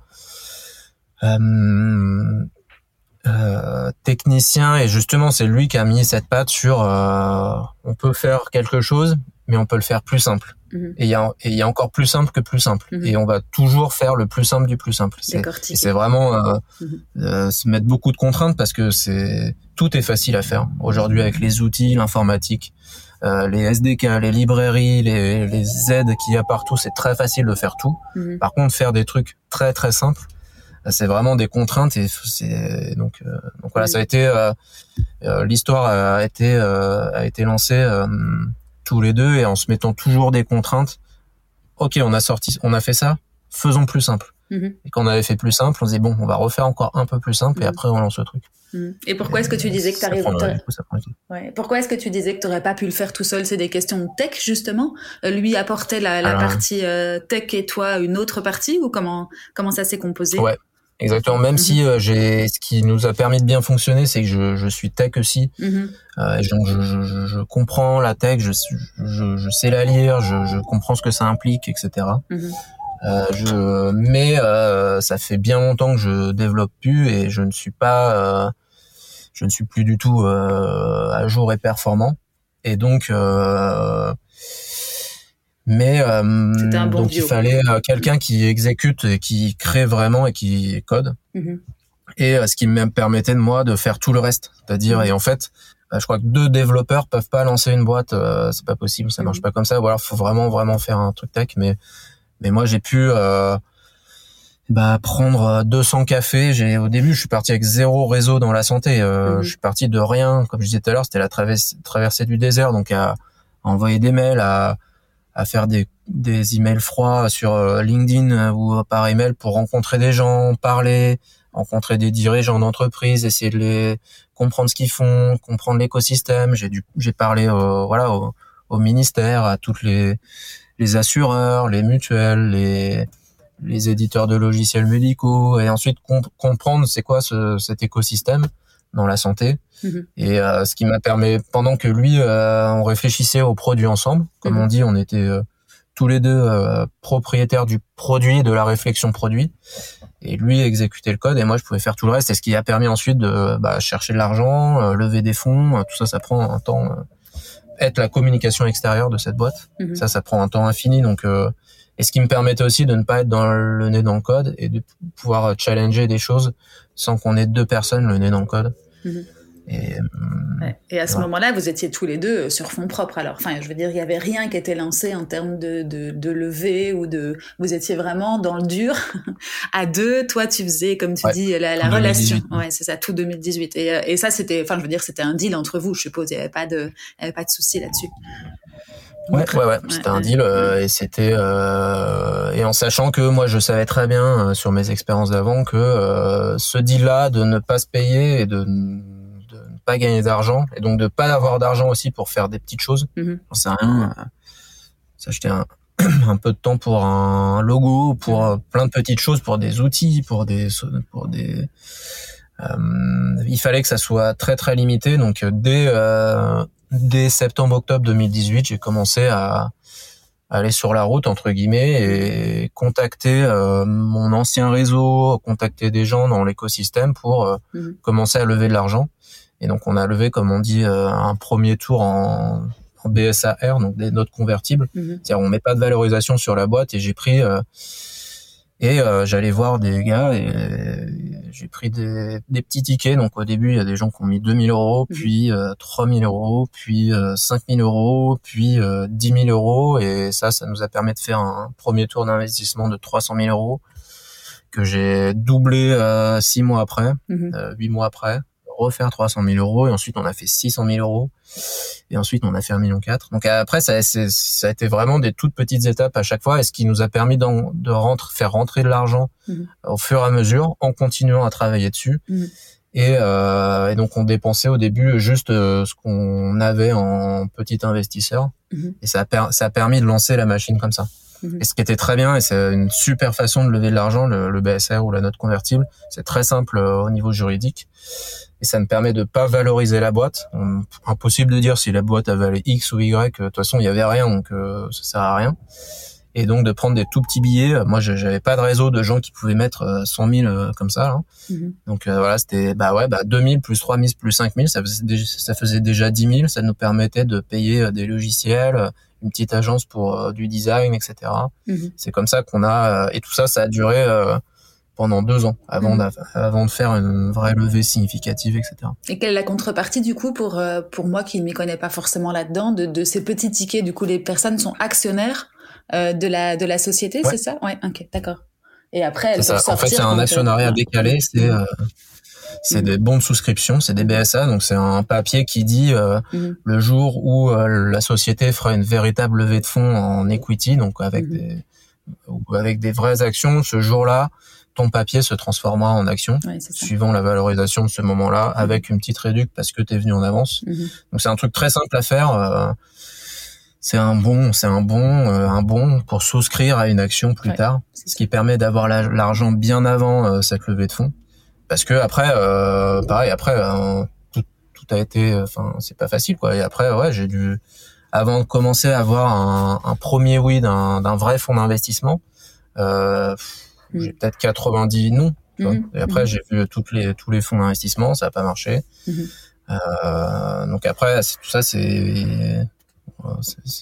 technicien et justement c'est lui qui a mis cette patte sur on peut faire quelque chose mais on peut le faire plus simple. Mhm. Et il y y a encore plus simple que plus simple. Mhm. Et on va toujours faire le plus simple du plus simple. C'est vraiment euh, mhm. euh, se mettre beaucoup de contraintes parce que c'est tout est facile à faire aujourd'hui avec les outils, l'informatique, euh, les SDK, les librairies, les, les aides qu'il y a partout. C'est très facile de faire tout. Par contre, faire des trucs très très simples, c'est vraiment des contraintes et c'est donc euh, donc voilà ça a été euh, l'histoire a été a été lancée tous les deux et en se mettant toujours des contraintes. Ok, on a sorti, on a fait ça, faisons plus simple. Mhm. Et quand on avait fait plus simple, on disait bon, on va refaire encore un peu plus simple et mhm. après on lance le truc. Mhm. Et pourquoi est-ce que tu disais que tu arrives ouais. Pourquoi est-ce que tu disais que tu n'aurais pas pu le faire tout seul? C'est des questions tech justement. Euh, lui apportait la, la partie euh, tech et toi une autre partie ou comment comment ça s'est composé? Ouais. Exactement. Même si euh, j'ai, ce qui nous a permis de bien fonctionner, c'est que je, je suis tech aussi. Mhm. euh, donc je, je, je, comprends la tech, je, je, je sais la lire, je, je comprends ce que ça implique, etc. Mhm. Euh, je, mais euh, ça fait bien longtemps que je développe plus et je ne suis pas, euh, je ne suis plus du tout euh, à jour et performant. Et donc mais donc il fallait quelqu'un qui exécute et qui crée vraiment et qui code. Mm-hmm. Et ce qui me permettait de moi de faire tout le reste, c'est-à-dire mm-hmm. et en fait je crois que deux développeurs peuvent pas lancer une boîte, c'est pas possible, ça marche pas comme ça. Ou alors faut vraiment vraiment faire un truc tech, mais mais moi j'ai pu euh, bah prendre 200 cafés. J'ai au début, je suis parti avec zéro réseau dans la santé. Euh. Je suis parti de rien, comme je disais tout à l'heure, c'était la traversée, du désert, donc à, envoyer des mails, à, à faire des, des emails froids sur euh, LinkedIn ou par email pour rencontrer des gens, parler, rencontrer des dirigeants d'entreprise, essayer de les comprendre ce qu'ils font, comprendre l'écosystème. J'ai dû, j'ai parlé, voilà, au, au ministère, à toutes les les assureurs, les mutuelles, les les éditeurs de logiciels médicaux et ensuite comprendre c'est quoi ce, cet écosystème dans la santé mhm. et euh, ce qui m'a permis pendant que lui euh, on réfléchissait au produit ensemble comme mhm. on dit on était euh, tous les deux propriétaires du produit de la réflexion produit et lui exécutait le code et moi je pouvais faire tout le reste et ce qui a permis ensuite de bah, chercher de l'argent lever des fonds tout ça ça prend un temps être la communication extérieure de cette boîte. Mhm. Ça, ça prend un temps infini. Donc, euh, et ce qui me permettait aussi de ne pas être dans le nez dans le code et de pouvoir challenger des choses sans qu'on ait deux personnes le nez dans le code. Mhm. Et, euh, et à ce moment-là, vous étiez tous les deux euh, sur fond propre. Alors, enfin, je veux dire, il y avait rien qui était lancé en termes de, de, de levée ou de. Vous étiez vraiment dans le dur à deux. Toi, tu faisais, comme tu dis, la, la relation. Ouais, c'est ça, tout 2018. Et, euh, et ça, c'était, enfin, je veux dire, c'était un deal entre vous. Je suppose, il n'y avait pas de, il y avait pas de souci là-dessus. Ouais, ouais, ouais, c'était un deal et c'était euh, et en sachant que moi je savais très bien sur mes expériences d'avant que ce deal-là de ne pas se payer et de pas gagner d'argent et donc de pas avoir d'argent aussi pour faire des petites choses. Mm -hmm. rien. Euh, s'acheter un, un peu de temps pour un logo, pour euh, plein de petites choses, pour des outils, pour des pour des euh, il fallait que ça soit très très limité. Donc dès dès septembre octobre 2018, j'ai commencé à aller sur la route entre guillemets et contacter mon ancien réseau, contacter des gens dans l'écosystème pour mhm. commencer à lever de l'argent. Et donc on a levé, comme on dit, euh, un premier tour en, en BSAR, donc des notes convertibles. Mhm. C'est-à-dire on met pas de valorisation sur la boîte et j'ai pris euh, et euh, j'allais voir des gars et j'ai pris des, des, petits tickets. Donc au début, il y a des gens qui ont mis 2000 euros, mhm. puis euh, 3000 euros, puis euh, 5000 euros, puis euh, 10 000 euros. Et ça, ça nous a permis de faire un premier tour d'investissement de 300 000 euros que j'ai doublé euh, six mois après, mhm. euh, huit mois après refaire 300 000 euros et ensuite on a fait 600 000 euros et ensuite on a fait un million quatre. Donc après ça, ça a été vraiment des toutes petites étapes à chaque fois et ce qui nous a permis de rentrer, faire rentrer de l'argent mhm. au fur et à mesure en continuant à travailler dessus. Et, euh, et, donc on dépensait au début juste euh, ce qu'on avait en petit investisseur mhm. et ça a, ça a permis de lancer la machine comme ça. Et ce qui était très bien, et c'est une super façon de lever de l'argent, le, le, BSR ou la note convertible, c'est très simple euh, au niveau juridique et ça me permet de pas valoriser la boîte. Impossible de dire si la boîte a valé X ou Y. De toute façon, il y avait rien, donc euh, ça sert à rien. Et donc de prendre des tout petits billets. Moi, j'avais pas de réseau de gens qui pouvaient mettre 100 euh, 000 euh, comme ça. Hein. Mhm. Donc voilà, c'était bah ouais, bah 2000 plus 3000 plus 5000, ça faisait déjà, ça faisait déjà 10 000. Ça nous permettait de payer des logiciels, une petite agence pour du design, etc. Mhm. C'est comme ça qu'on a et tout ça, ça a duré pendant deux ans avant, mmh. de, avant de faire une vraie levée significative, etc. Et quelle est la contrepartie du coup pour euh, pour moi qui ne m'y connais pas forcément là-dedans de, de ces petits tickets Du coup, les personnes sont actionnaires euh, de la de la société, c'est ça? Ouais, ok, d'accord. Et après, elles peuvent En fait, c'est un actionnariat euh, décalé. C'est mmh. C'est des bons de souscription, c'est des BSA, donc c'est un papier qui dit mmh. le jour où la société fera une véritable levée de fonds en equity, donc avec des avec des vraies actions, ce jour-là, ton papier se transformera en action suivant la valorisation de ce moment-là mhm. avec une petite réduction parce que tu es venu en avance. Mhm. Donc c'est un truc très simple à faire. Euh, c'est un bon, c'est un bon, euh, un bon pour souscrire à une action plus tard, ce qui permet d'avoir l'argent bien avant euh, cette levée de fonds. Parce que après, pareil, après tout, tout, a été, enfin c'est pas facile quoi. Et après, ouais, j'ai dû avant de commencer à avoir un, un premier oui d'un vrai fonds d'investissement. Euh, Mm. J'ai peut-être 90 non. Mm-hmm. Et après, mm-hmm. j'ai vu toutes les, tous les fonds d'investissement, ça n'a pas marché. Mm-hmm. Euh, donc après, tout ça, c'est,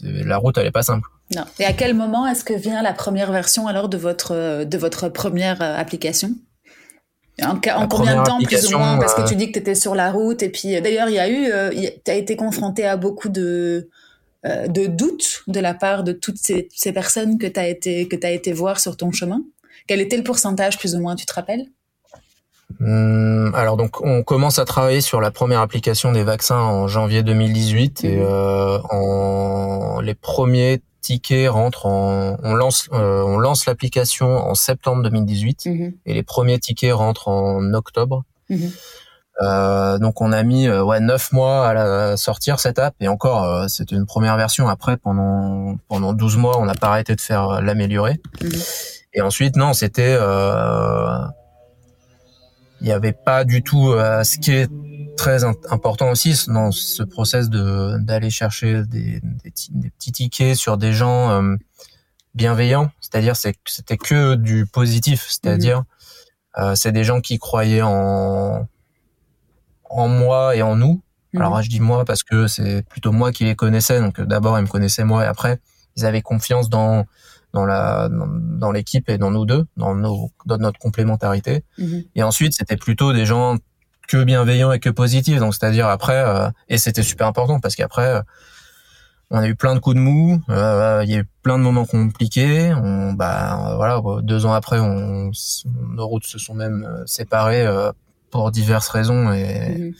la route, elle est pas simple. Non. Et à quel moment est-ce que vient la première version alors de votre de votre première application? En, combien de temps plus ou moins Parce que tu dis que tu étais sur la route et puis d'ailleurs il y a eu, tu as été confronté à beaucoup de de doutes de la part de toutes ces, ces personnes que tu as été que as été voir sur ton chemin. Quel était le pourcentage plus ou moins, tu te rappelles? Hum, alors donc on commence à travailler sur la première application des vaccins en janvier 2018 et euh, en les premiers tickets rentrent en on lance euh, on lance l'application en septembre 2018 mhm. et les premiers tickets rentrent en octobre. Mhm. Euh, donc on a mis ouais neuf mois à la sortir cette app et encore c'était une première version. Après pendant pendant 12 mois on n'a pas arrêté de faire l'améliorer. Et ensuite, non, c'était, euh, il n'y avait pas du tout euh, ce qui est très important aussi dans ce process de d'aller chercher des, des, petits tickets sur des gens euh, bienveillants. C'est-à-dire, c'est c'était que du positif. C'est-à-dire, mhm. c'est des gens qui croyaient en en moi et en nous. Mhm. Alors je dis moi parce que c'est plutôt moi qui les connaissais. Donc d'abord ils me connaissaient moi et après ils avaient confiance dans dans la dans, l'équipe et dans nous deux, dans nos dans notre complémentarité. Mhm. Et ensuite, c'était plutôt des gens que bienveillants et que positifs. Donc c'est-à-dire après euh, et c'était super important parce qu'après euh, on a eu plein de coups de mou, euh, il y a eu plein de moments compliqués. On, bah voilà, deux ans après, on, nos routes se sont même séparées pour diverses raisons et mhm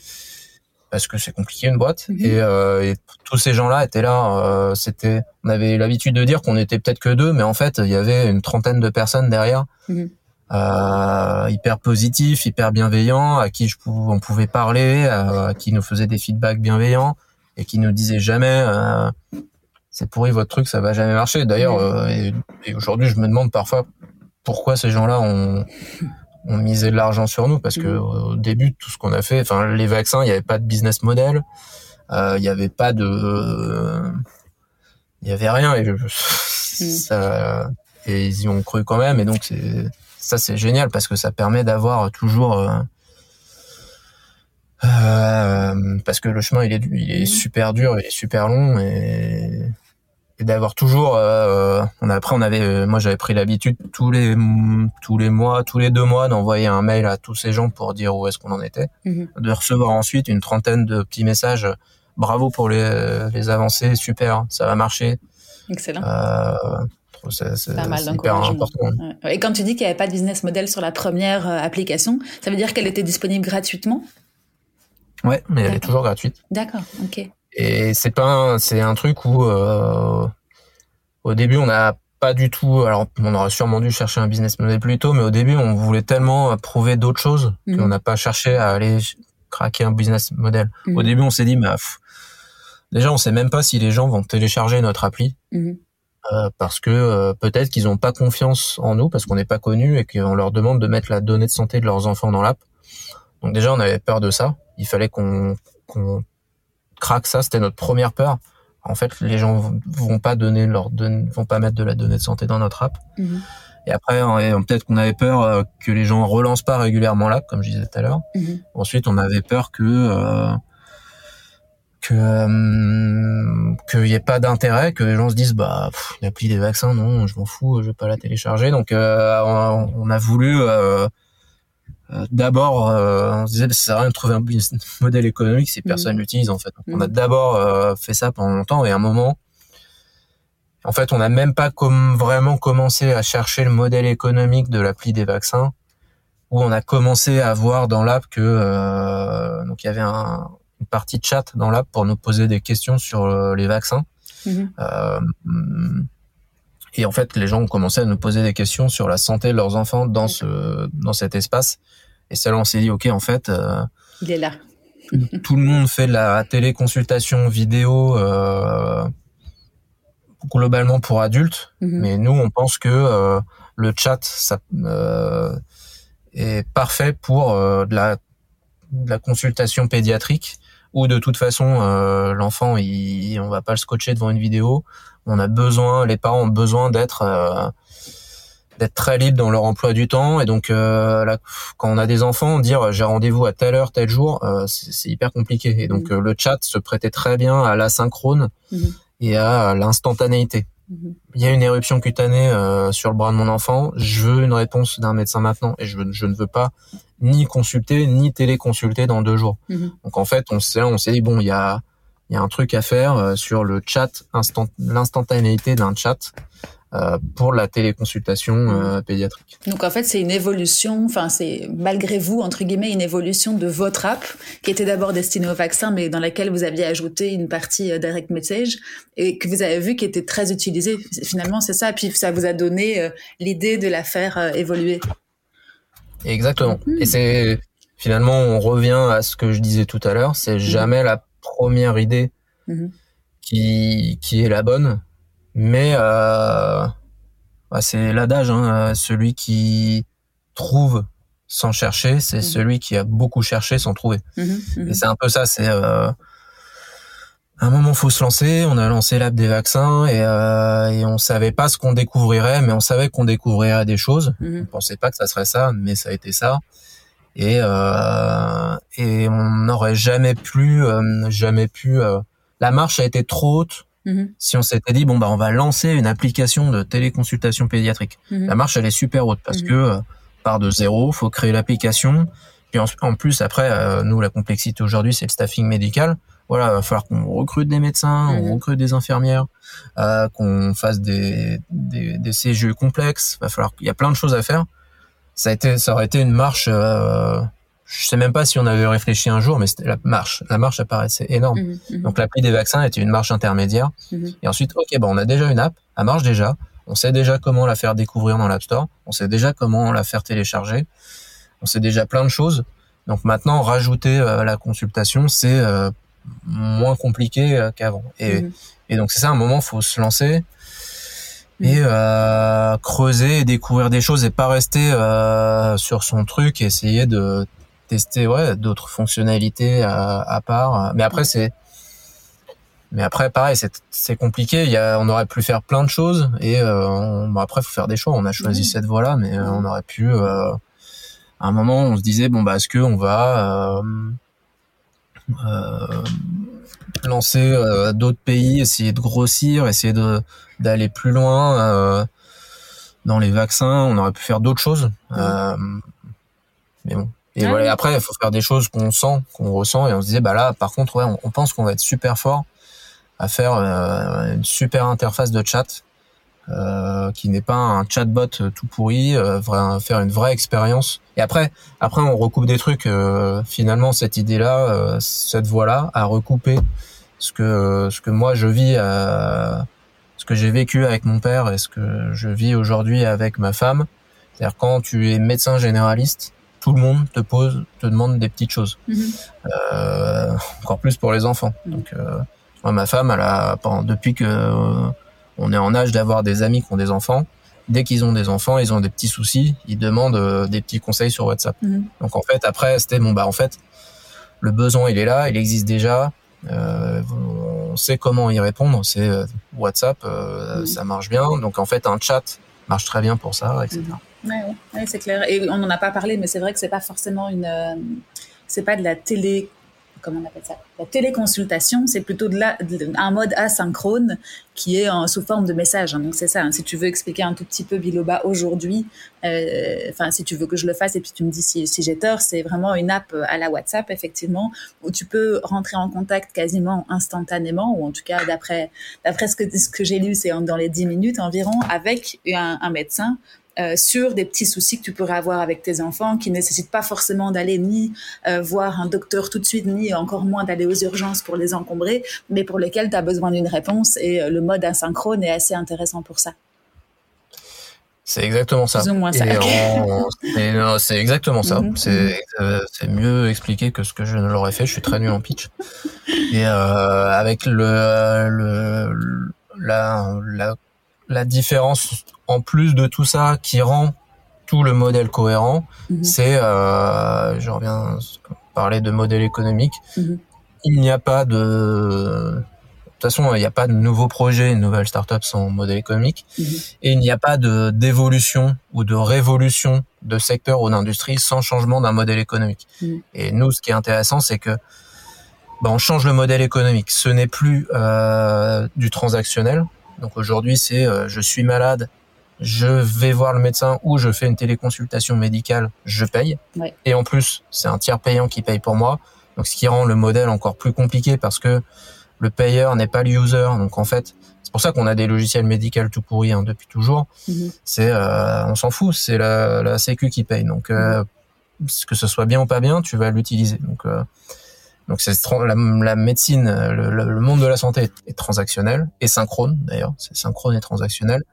parce que c'est compliqué une boîte. Mhm. Et, euh, et, tous ces gens-là étaient là. Euh, c'était, on avait l'habitude de dire qu'on était peut-être que deux, mais en fait, il y avait une trentaine de personnes derrière, mhm. Euh, hyper positifs, hyper bienveillants, à qui je on pouvait parler, à, qui nous faisaient des feedbacks bienveillants et qui nous disaient jamais. Euh, c'est pourri votre truc, ça va jamais marcher. D'ailleurs, euh, et, et aujourd'hui, je me demande parfois pourquoi ces gens-là ont on misait de l'argent sur nous parce que mm. au début tout ce qu'on a fait, enfin les vaccins, il n'y avait pas de business model, euh, il n'y avait pas de, il y avait rien et mm. ça, et ils y ont cru quand même et donc c'est ça c'est génial parce que ça permet d'avoir toujours euh, euh, parce que le chemin il est il est mm. super dur, il est super long et et d'avoir toujours euh, on après on avait moi j'avais pris l'habitude tous les tous les mois tous les deux mois d'envoyer un mail à tous ces gens pour dire où est-ce qu'on en était mhm. de recevoir ensuite une trentaine de petits messages bravo pour les les avancées super ça va marcher excellent c'est hyper important. Et quand tu dis qu'il n'y avait pas de business model sur la première euh, application, ça veut dire qu'elle était disponible gratuitement? Ouais, mais elle est toujours gratuite. D'accord, ok. Et c'est pas, c'est un truc où euh, au début on n'a pas du tout. Alors on aurait sûrement dû chercher un business model plus tôt, mais au début on voulait tellement prouver d'autres choses mhm. qu'on n'a pas cherché à aller craquer un business model. Au mhm. début on s'est dit, mais déjà on sait même pas si les gens vont télécharger notre appli. Mhm. Euh, parce que euh, peut-être qu'ils n'ont pas confiance en nous parce qu'on n'est pas connu et qu'on leur demande de mettre la donnée de santé de leurs enfants dans l'app. Donc déjà on avait peur de ça. Il fallait qu'on qu'on craque ça, c'était notre première peur. En fait, les gens vont pas donner leur vont pas mettre de la donnée de santé dans notre app. Mhm. Et après, peut-être qu'on avait peur euh, que les gens relancent pas régulièrement l'app, comme je disais tout à l'heure. Mhm. Ensuite, on avait peur que euh, que euh, qu'il y ait pas d'intérêt, que les gens se disent bah l'appli des vaccins, non, je m'en fous, je vais pas la télécharger. Donc, on, on, a voulu euh, d'abord, euh, on se disait, ça sert à rien de trouver un modèle économique si personne mm. l'utilise en fait. on a mm. d'abord euh, fait ça pendant longtemps et à un moment, en fait, on n'a même pas comme vraiment commencé à chercher le modèle économique de l'appli des vaccins, où on a commencé à voir dans l'app que donc il y avait un, une partie chat dans l'app pour nous poser des questions sur les vaccins. Mm-hmm. Et en fait, les gens ont commencé à nous poser des questions sur la santé de leurs enfants dans ce dans cet espace. Et ça, on s'est dit, ok, en fait, euh, il est là. tout le monde fait de la téléconsultation vidéo euh, globalement pour adultes, mhm. mais nous, on pense que euh, le chat, ça euh, est parfait pour euh, de la de la consultation pédiatrique où de toute façon l'enfant il on va pas le scotcher devant une vidéo on a besoin, les parents ont besoin d'être euh, d'être très libres dans leur emploi du temps et donc euh, là, quand on a des enfants, dire j'ai rendez-vous à telle heure, tel jour, euh, c'est hyper compliqué. Et donc mmh. le chat se prêtait très bien à l'asynchrone mmh. et à l'instantanéité. mhm. il y a une éruption cutanée euh, sur le bras de mon enfant, je veux une réponse d'un médecin maintenant et je, je, ne veux pas ni consulter ni téléconsulter dans deux jours. Mhm. Donc en fait, on s'est on s'est dit bon, il y a il y a un truc à faire euh, sur le chat instant l'instantanéité d'un chat. Euh, pour la téléconsultation euh, pédiatrique. Donc en fait, c'est une évolution, enfin c'est malgré vous entre guillemets une évolution de votre app qui était d'abord destinée au vaccin, mais dans laquelle vous aviez ajouté une partie euh, direct message et que vous avez vu qui était très utilisée. Finalement, c'est ça. Puis ça vous a donné l'idée de la faire évoluer. Exactement. Hmm. Et c'est finalement on revient à ce que je disais tout à l'heure. C'est hmm. jamais la première idée hmm. qui qui est la bonne mais euh, bah, c'est l'adage, hein, celui qui trouve sans chercher, c'est mhm. celui qui a beaucoup cherché sans trouver. Mhm, mhm. Et c'est un peu ça, c'est euh, à un moment faut se lancer. On a lancé l'app des vaccins et, euh, et on savait pas ce qu'on découvrirait, mais on savait qu'on découvrirait des choses. On pensait pas que ça serait ça, mais ça a été ça. Et euh, et on n'aurait jamais pu, euh, jamais pu. Euh, la marche a été trop haute Mhm. Si on s'était dit bon bah on va lancer une application de téléconsultation pédiatrique, mhm. la marche elle est super haute parce mhm. que euh, part de zéro, faut créer l'application. Puis en, plus après euh, nous la complexité aujourd'hui c'est le staffing médical. Voilà, va falloir qu'on recrute des médecins, on recrute des infirmières, euh, qu'on fasse des, des des CGE complexes. Va falloir il y a plein de choses à faire. Ça a été ça aurait été une marche euh, je sais même pas si on avait réfléchi un jour, mais c'était la marche. La marche apparaissait énorme. Mhm, mhm. Donc l'appli des vaccins était une marche intermédiaire. Mhm. Et ensuite, ok, bon, on a déjà une app, elle marche déjà. On sait déjà comment la faire découvrir dans l'App Store. On sait déjà comment la faire télécharger. On sait déjà plein de choses. Donc maintenant, rajouter euh, la consultation, c'est euh, moins compliqué euh, qu'avant. Et, et donc c'est ça, un moment, faut se lancer et creuser et découvrir des choses et pas rester sur son truc et essayer de tester ouais d'autres fonctionnalités à, à, part. Mais après c'est mais après pareil c'est c'est compliqué. Il y a on aurait pu faire plein de choses et euh, on, bon, après faut faire des choix. On a choisi cette voie là, mais euh, on aurait pu euh, à un moment on se disait bon bah est-ce que on va euh, lancer d'autres pays, essayer de grossir, essayer de d'aller plus loin dans les vaccins. On aurait pu faire d'autres choses. mais bon, et ah voilà. après, il faut faire des choses qu'on sent, qu'on ressent, et on se disait, bah là, par contre, ouais, on, pense qu'on va être super fort à faire euh, une super interface de chat euh, qui n'est pas un chatbot tout pourri, euh, faire une vraie expérience. Et après, après, on recoupe des trucs. Euh, finalement, cette idée-là, euh, cette voie-là, a recoupé ce que ce que moi je vis, ce que j'ai vécu avec mon père et ce que je vis aujourd'hui avec ma femme. C'est-à-dire quand tu es médecin généraliste tout le monde te pose, te demande des petites choses. Mhm. Euh, encore plus pour les enfants. Donc, euh, ma femme, elle a, depuis que euh, on est en âge d'avoir des amis qui ont des enfants, dès qu'ils ont des enfants, ils ont des petits soucis, ils demandent des petits conseils sur WhatsApp. Mhm. Donc en fait, après, c'était bon bah en fait, le besoin il est là, il existe déjà. on sait comment y répondre. C'est WhatsApp, ça marche bien. Donc en fait, un chat marche très bien pour ça, etc. Oui, c'est clair. Et on n'en a pas parlé, mais c'est vrai que c'est pas forcément une. Euh, c'est pas de la télé. La téléconsultation, c'est plutôt de, la, un mode asynchrone qui est sous forme de message. Hein. Donc c'est ça. Hein. Si tu veux expliquer un tout petit peu Biloba aujourd'hui, euh, enfin si tu veux que je le fasse et puis tu me dis si, j'ai tort, c'est vraiment une app à la WhatsApp effectivement où tu peux rentrer en contact quasiment instantanément ou en tout cas d'après d'après ce que ce que j'ai lu, c'est dans les 10 minutes environ avec un médecin euh, sur des petits soucis que tu pourrais avoir avec tes enfants qui ne nécessitent pas forcément d'aller ni euh, voir un docteur tout de suite, ni encore moins d'aller aux urgences pour les encombrer, mais pour lesquels tu as besoin d'une réponse et euh, le mode asynchrone est assez intéressant pour ça. C'est exactement ça. C'est exactement ça. Mhm. C'est mieux expliqué que ce que je ne l'aurais fait. Je suis très nul en pitch. Et avec le, le la, la la différence en plus de tout ça qui rend tout le modèle cohérent, mhm. c'est, euh, je reviens parler de modèle économique, mhm. il n'y a pas de, de toute façon, il n'y a pas de nouveau projet, une nouvelle startup sans modèle économique, mhm. et il n'y a pas de d'évolution ou de révolution de secteur ou d'industrie sans changement d'un modèle économique. Et nous, ce qui est intéressant, c'est que ben, on change le modèle économique. Ce n'est plus euh, du transactionnel, Donc aujourd'hui, c'est je suis malade, je vais voir le médecin ou je fais une téléconsultation médicale, je paye. Et en plus, c'est un tiers payant qui paye pour moi. Donc ce qui rend le modèle encore plus compliqué parce que le payeur n'est pas le user. Donc en fait, c'est pour ça qu'on a des logiciels médicaux tout pourris hein, depuis toujours. Mhm. C'est, euh, on s'en fout, c'est la, la Sécu qui paye. Donc euh, mhm. que ce soit bien ou pas bien, tu vas l'utiliser. Donc euh, donc c'est la, la, médecine, le, le, monde de la santé est, transactionnel et synchrone d'ailleurs, c'est synchrone et transactionnel.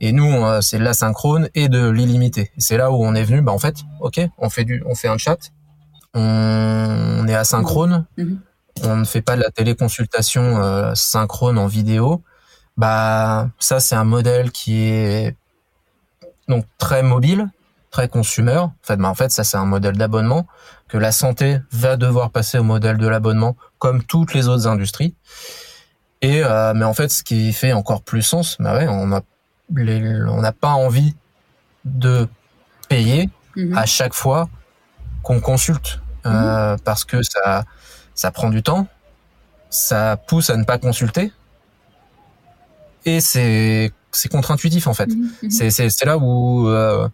Et nous, c'est l'asynchrone et de l'illimité. C'est là où on est venu. Bah en fait, ok, on fait du, on fait un chat, on, est asynchrone, mhm. on ne fait pas de la téléconsultation euh, synchrone en vidéo. Bah ça, c'est un modèle qui est donc très mobile, très consumer. En fait, bah, en fait, ça c'est un modèle d'abonnement que la santé va devoir passer au modèle de l'abonnement comme toutes les autres industries. Et euh, mais en fait, ce qui fait encore plus sens, bah ouais, on a on n'a pas envie de payer mhm. à chaque fois qu'on consulte euh, mhm. parce que ça ça prend du temps, ça pousse à ne pas consulter et c'est c'est contre-intuitif en fait. Mhm. C'est c'est là où euh,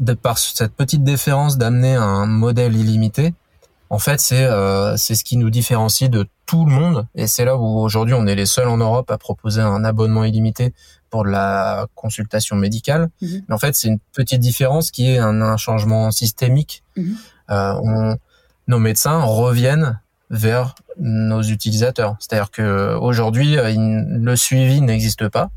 de par cette petite différence d'amener un modèle illimité, en fait, c'est euh, c'est ce qui nous différencie de tout le monde, et c'est là où aujourd'hui on est les seuls en Europe à proposer un abonnement illimité pour la consultation médicale. Mhm. Mais en fait, c'est une petite différence qui est un, changement systémique. Mhm. Euh, nos médecins reviennent vers nos utilisateurs. C'est-à-dire que aujourd'hui, le suivi n'existe pas.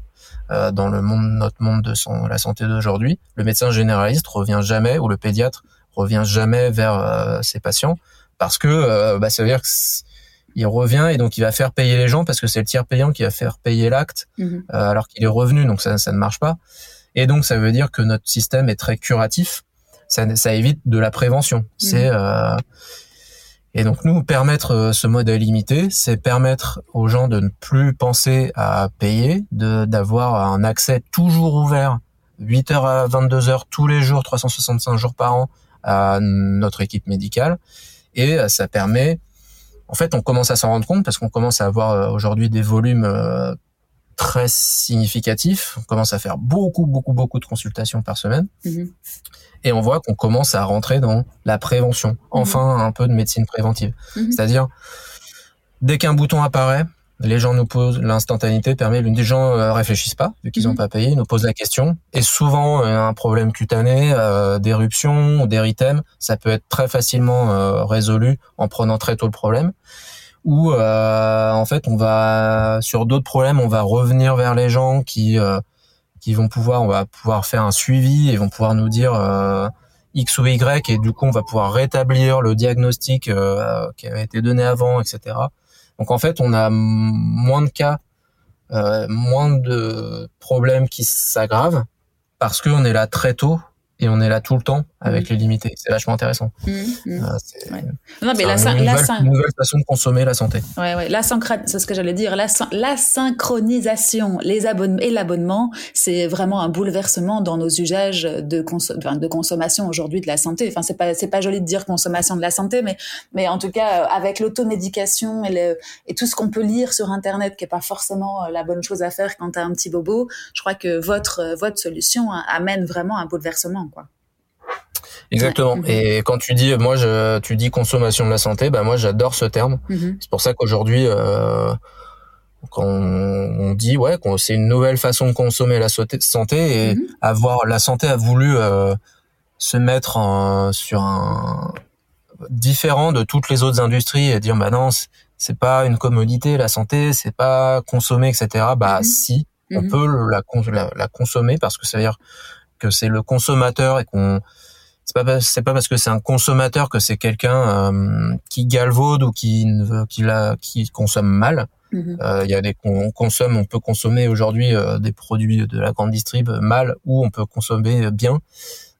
Euh, dans le monde, notre monde de la santé d'aujourd'hui, le médecin généraliste revient jamais ou le pédiatre revient jamais vers euh, ses patients parce que euh, bah, ça veut dire qu'il revient et donc il va faire payer les gens parce que c'est le tiers payant qui va faire payer l'acte mhm. alors qu'il est revenu. Donc ça, ça ne marche pas. Et donc ça veut dire que notre système est très curatif. Ça, ça évite de la prévention. C'est mhm. Et donc nous permettre euh, ce modèle limité, c'est permettre aux gens de ne plus penser à payer, d'avoir un accès toujours ouvert 8h à 22h tous les jours, 365 jours par an à notre équipe médicale et euh, ça permet en fait, on commence à s'en rendre compte parce qu'on commence à avoir euh, aujourd'hui des volumes très significatifs. On commence à faire beaucoup, beaucoup, beaucoup de consultations par semaine. Mhm et on voit qu'on commence à rentrer dans la prévention, enfin mhm. un peu de médecine préventive. Mhm. C'est-à-dire, dès qu'un bouton apparaît, les gens nous posent l'instantanéité permet les gens euh, réfléchissent pas vu qu'ils n'ont mhm. pas payé, ils nous posent la question et souvent euh, un problème cutané, euh, d'éruption d'érythème, ça peut être très facilement euh, résolu en prenant très tôt le problème ou en fait on va sur d'autres problèmes, on va revenir vers les gens qui qui vont pouvoir, on va pouvoir faire un suivi et vont pouvoir nous dire euh, X ou Y et du coup on va pouvoir rétablir le diagnostic euh, qui avait été donné avant, etc. Donc en fait on a moins de cas, euh, moins de problèmes qui s'aggravent parce qu'on est là très tôt et on est là tout le temps avec mm. les limités. C'est vachement intéressant. Mmh, mmh. c'est non, mais la, une, nouvelle, nouvelle, façon de consommer la santé. Ouais, ouais. La c'est ce que j'allais dire. La, la synchronisation, les abonnements et l'abonnement, c'est vraiment un bouleversement dans nos usages de, de consommation aujourd'hui de la santé. Enfin, c'est pas c'est pas joli de dire consommation de la santé, mais mais en tout cas avec l'automédication et, le, et tout ce qu'on peut lire sur Internet, qui est pas forcément la bonne chose à faire quand t'as un petit bobo. Je crois que votre votre solution amène vraiment un bouleversement, quoi. Exactement. Et quand tu dis, moi, je, tu dis consommation de la santé, bah moi, j'adore ce terme. Mhm. C'est pour ça qu'aujourd'hui, euh, quand on, dit ouais, c'est une nouvelle façon de consommer la santé et mhm. avoir la santé a voulu euh, se mettre en, sur un différent de toutes les autres industries et dire bah non, c'est pas une commodité la santé, c'est pas consommer etc. Bah si, on peut la, la, la consommer parce que ça veut dire que c'est le consommateur et qu'on c'est pas c'est pas parce que c'est un consommateur que c'est quelqu'un euh, qui galvaude ou qui qui la qui consomme mal. Mhm. Euh, il y a des on consomme, on peut consommer aujourd'hui euh, des produits de la grande distrib mal ou on peut consommer bien.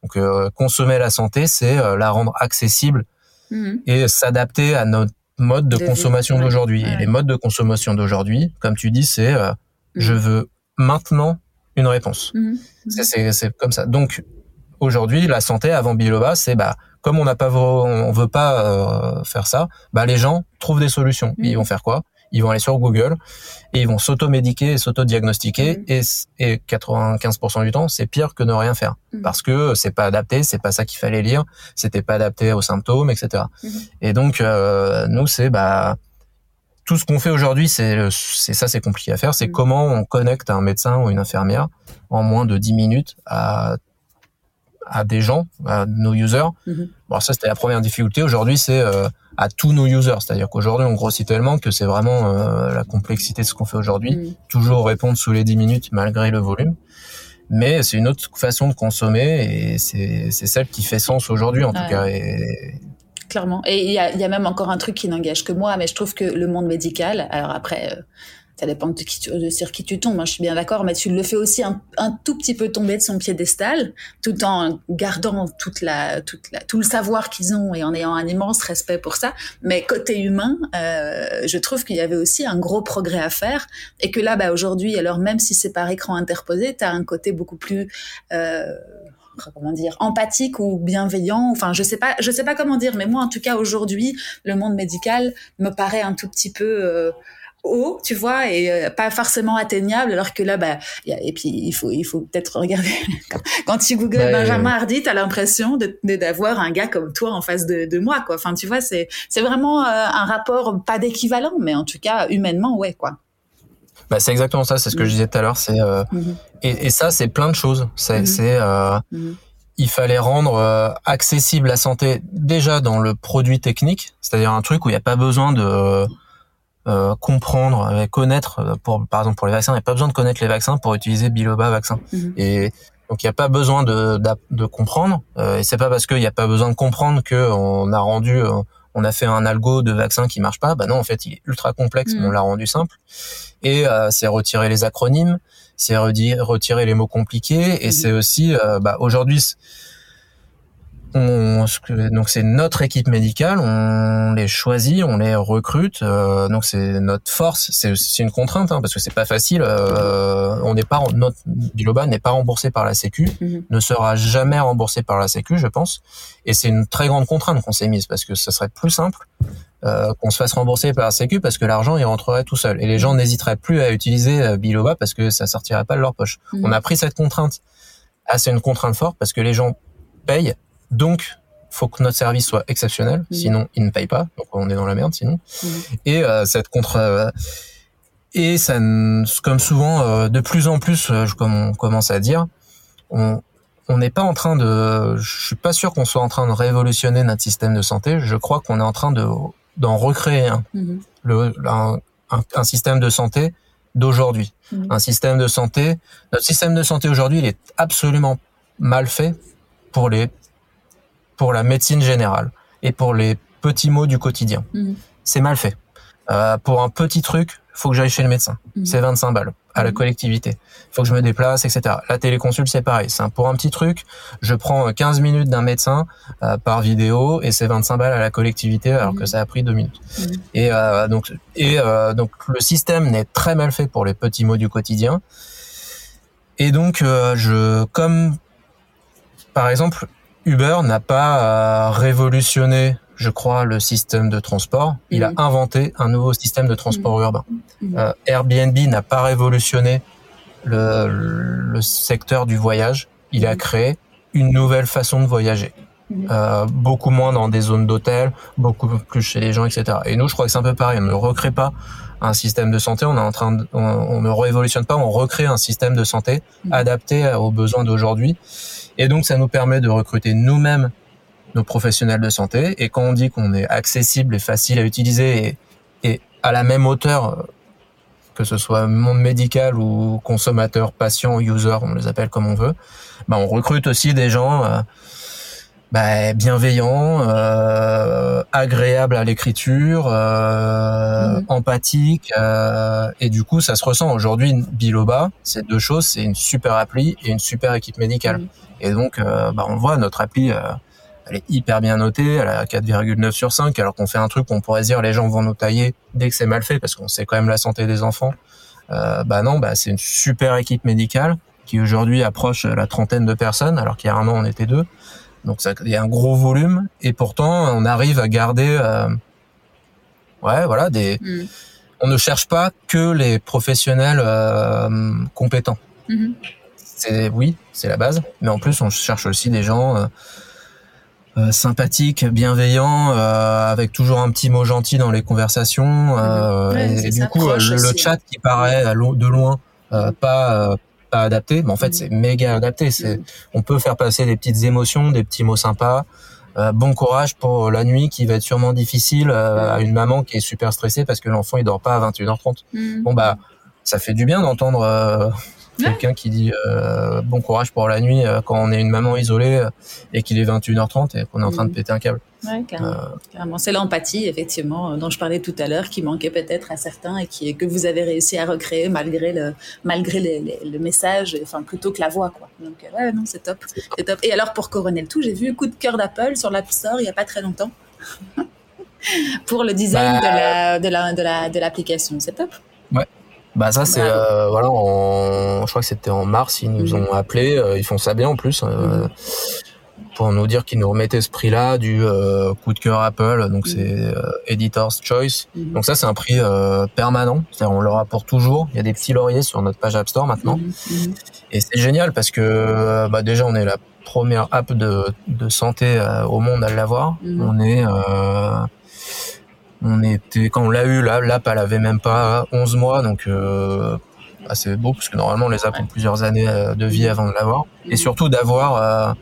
Donc consommer la santé, c'est la rendre accessible mhm. et s'adapter à notre mode de, consommation d'aujourd'hui. Et les modes de consommation d'aujourd'hui, comme tu dis, c'est mhm. je veux maintenant une réponse. C'est comme ça. Donc aujourd'hui, la santé avant biloba, c'est bah comme on n'a pas, on veut pas euh, faire ça, bah les gens trouvent des solutions. Ils vont faire quoi? Ils vont aller sur Google et ils vont s'auto-médiquer et s'auto-diagnostiquer mm. et, et 95% du temps, c'est pire que ne rien faire mm. parce que c'est pas adapté, c'est pas ça qu'il fallait lire, c'était pas adapté aux symptômes, etc. Et donc euh, nous c'est bah tout ce qu'on fait aujourd'hui, c'est c'est ça, c'est compliqué à faire. C'est comment on connecte un médecin ou une infirmière en moins de 10 minutes à à des gens, à nos users. Mm-hmm. Bon, ça c'était la première difficulté. Aujourd'hui, c'est euh, à tous nos users, c'est-à-dire qu'aujourd'hui on grossit tellement que c'est vraiment euh, la complexité de ce qu'on fait aujourd'hui. Mm. Toujours répondre sous les 10 minutes malgré le volume. Mais c'est une autre façon de consommer et c'est c'est celle qui fait sens aujourd'hui en tout cas. Et, Clairement. Et il y a, y a, même encore un truc qui n'engage que moi, mais je trouve que le monde médical, alors après, euh, ça dépend de, qui tu, de sur qui tu tombes, hein, je suis bien d'accord, mais tu le fais aussi un, tout petit peu tomber de son piédestal, tout en gardant toute la, toute la, tout le savoir qu'ils ont et en ayant un immense respect pour ça. Mais côté humain, euh, je trouve qu'il y avait aussi un gros progrès à faire et que là, bah, aujourd'hui, alors même si c'est par écran interposé, tu as un côté beaucoup plus... Euh, comment dire empathique ou bienveillant enfin je sais pas je sais pas comment dire mais moi en tout cas aujourd'hui le monde médical me paraît un tout petit peu euh, haut, tu vois, et euh, pas forcément atteignable, alors que là, bah, et puis il faut, il faut peut-être regarder. quand, tu googles Benjamin Hardy, t'as l'impression de, d'avoir un gars comme toi en face de, de moi, quoi. Enfin, tu vois, c'est, c'est vraiment euh, un rapport pas d'équivalent, mais en tout cas humainement, ouais, quoi. Bah, c'est exactement ça, c'est ce que je mm. disais tout à l'heure. C'est euh, mm-hmm. et, et, ça, c'est plein de choses. C'est, mm-hmm. mm-hmm. il fallait rendre accessible la santé déjà dans le produit technique, c'est-à-dire un truc où il n'y a pas besoin de euh, comprendre, euh, connaître. Euh, pour, par exemple, pour les vaccins, il n'y a pas besoin de connaître les vaccins pour utiliser Biloba vaccin. Mhm. Et donc il n'y a pas besoin de, de, comprendre. et c'est pas parce qu'il n'y a pas besoin de comprendre que on a rendu, on a fait un algo de vaccin qui marche pas. Bah non, en fait, il est ultra complexe, mais on mhm. l'a rendu simple. Et c'est retirer les acronymes, c'est retirer les mots compliqués, et c'est aussi, bah, aujourd'hui on, donc c'est notre équipe médicale, on les choisit, on les recrute, euh, donc c'est notre force. C'est une contrainte hein, parce que c'est pas facile. Euh, on n'est pas notre Biloba n'est pas remboursé par la Sécu, mhm. ne sera jamais remboursé par la Sécu, je pense. Et c'est une très grande contrainte qu'on s'est mise parce que ce serait plus simple euh, qu'on se fasse rembourser par la Sécu parce que l'argent il rentrerait tout seul et les gens n'hésiteraient plus à utiliser Biloba parce que ça sortirait pas de leur poche. Mhm. On a pris cette contrainte. Ah, c'est une contrainte forte parce que les gens payent donc, faut que notre service soit exceptionnel, mmh. sinon ils ne payent pas. Donc on est dans la merde sinon. Mmh. Et euh, cette contre euh, et ça, comme souvent, euh, de plus en plus, comme on commence à dire, on on n'est pas en train de, je suis pas sûr qu'on soit en train de révolutionner notre système de santé. Je crois qu'on est en train de d'en recréer un, mmh. le, un, un, système de santé d'aujourd'hui, un système de santé. Notre système de santé aujourd'hui, il est absolument mal fait pour les pour la médecine générale et pour les petits mots du quotidien. Mhm. C'est mal fait. Euh, pour un petit truc, faut que j'aille chez le médecin. Mhm. C'est 25 balles à la mhm. collectivité. Faut que je me déplace, etc. La téléconsulte, c'est pareil. C'est pour un petit truc, je prends 15 minutes d'un médecin euh, par vidéo et c'est 25 balles à la collectivité alors que ça a pris deux minutes. Et euh, donc, et euh, donc le système n'est très mal fait pour les petits mots du quotidien. Et donc, euh, je comme par exemple, Uber n'a pas euh, révolutionné, je crois, le système de transport. Il a mm. inventé un nouveau système de transport mm. urbain. Mm. Euh, Airbnb n'a pas révolutionné le, le, secteur du voyage. Il a créé une nouvelle façon de voyager. Euh, beaucoup moins dans des zones d'hôtel, beaucoup plus chez les gens, etc. Et nous, je crois que c'est un peu pareil. On ne recrée pas un système de santé. On est en train, de, on, on, ne révolutionne pas. On recrée un système de santé adapté aux besoins d'aujourd'hui. Et donc, ça nous permet de recruter nous-mêmes nos professionnels de santé. Et quand on dit qu'on est accessible et facile à utiliser et, et à la même hauteur, que ce soit monde médical ou consommateur, patient, user, on les appelle comme on veut, bah on recrute aussi des gens euh, bah, bienveillants, euh, agréables à l'écriture, euh, mmh. empathiques, euh, et du coup ça se ressent. Aujourd'hui, Biloba, c'est deux choses, c'est une super appli et une super équipe médicale. Mmh. Et donc, euh, bah, on voit notre appli, euh, elle est hyper bien notée, elle a 4,9 sur 5, alors qu'on fait un truc qu'on pourrait dire les gens vont nous tailler dès que c'est mal fait, parce qu'on sait quand même la santé des enfants. Euh, bah non, bah c'est une super équipe médicale qui aujourd'hui approche la trentaine de personnes, alors qu'il y a un an on était deux. Donc ça, il y a un gros volume, et pourtant on arrive à garder, euh, ouais, voilà, des. Mm on ne cherche pas que les professionnels euh, compétents. Mhm. C'est oui, c'est la base, mais en plus on cherche aussi des gens euh, euh, sympathiques, bienveillants, euh, avec toujours un petit mot gentil dans les conversations. euh, Mhm. Ouais, et, du coup, le, le aussi, chat qui paraît de loin euh, pas euh, pas adapté, mais en fait c'est méga adapté. C'est Mhm. on peut faire passer des petites émotions, des petits mots sympas. Euh, bon courage pour la nuit qui va être sûrement difficile euh, à une maman qui est super stressée parce que l'enfant il dort pas à 21h30. Mhm. Bon bah ça fait du bien d'entendre euh, quelqu'un qui dit bon courage pour la nuit quand on est une maman isolée et qu'il est 21h30 et qu'on est en train de péter un câble. Ouais, carrément. Euh. C'est l'empathie, effectivement, euh, dont je parlais tout à l'heure, qui manquait peut-être à certains et qui, que vous avez réussi à recréer malgré le, malgré les- les- le message, enfin, plutôt que la voix, quoi. Donc, euh, ouais, non, c'est top. C'est top. Et alors, pour couronner le tout, j'ai vu coup de cœur d'Apple sur l'App Store il y a pas très longtemps. pour le design Bah, de la, de la, de la, de l'application. C'est top. bah ça c'est euh, voilà en, je crois que c'était en mars ils nous Mhm. ont appelé euh, ils font ça bien en plus euh, Mhm. Pour nous dire qu'ils nous remettaient ce prix là du euh, coup de cœur Apple donc Mhm. c'est euh, Editor's Choice Mhm. donc ça c'est un prix euh, permanent c'est-à-dire on l'aura pour toujours il y a des petits lauriers sur notre page App Store maintenant. Mhm. Et c'est génial parce que euh, bah déjà on est la première app de, de santé au monde à l'avoir. On est on était quand on l'a eu là l'app elle avait même pas 11 mois donc bah, c'est beau parce que normalement les apps ont plusieurs années de vie avant de l'avoir et surtout d'avoir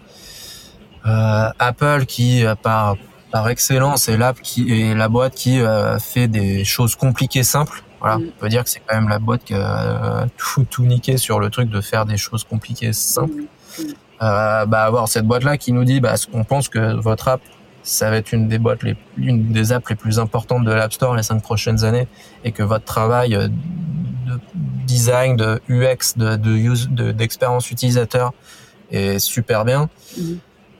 Apple qui euh, par par excellence est l'app qui est la boîte qui euh, fait des choses compliquées simples. Voilà, Mhm. on peut dire que c'est quand même la boîte qui a euh, tout tout niqué sur le truc de faire des choses compliquées simples. Mhm. Euh, bah avoir cette boîte là qui nous dit bah on pense que votre app ça va être une des boîtes les une des apps les plus importantes de l'App Store les cinq prochaines années et que votre travail euh, de design de UX de de d'expérience utilisateur est super bien.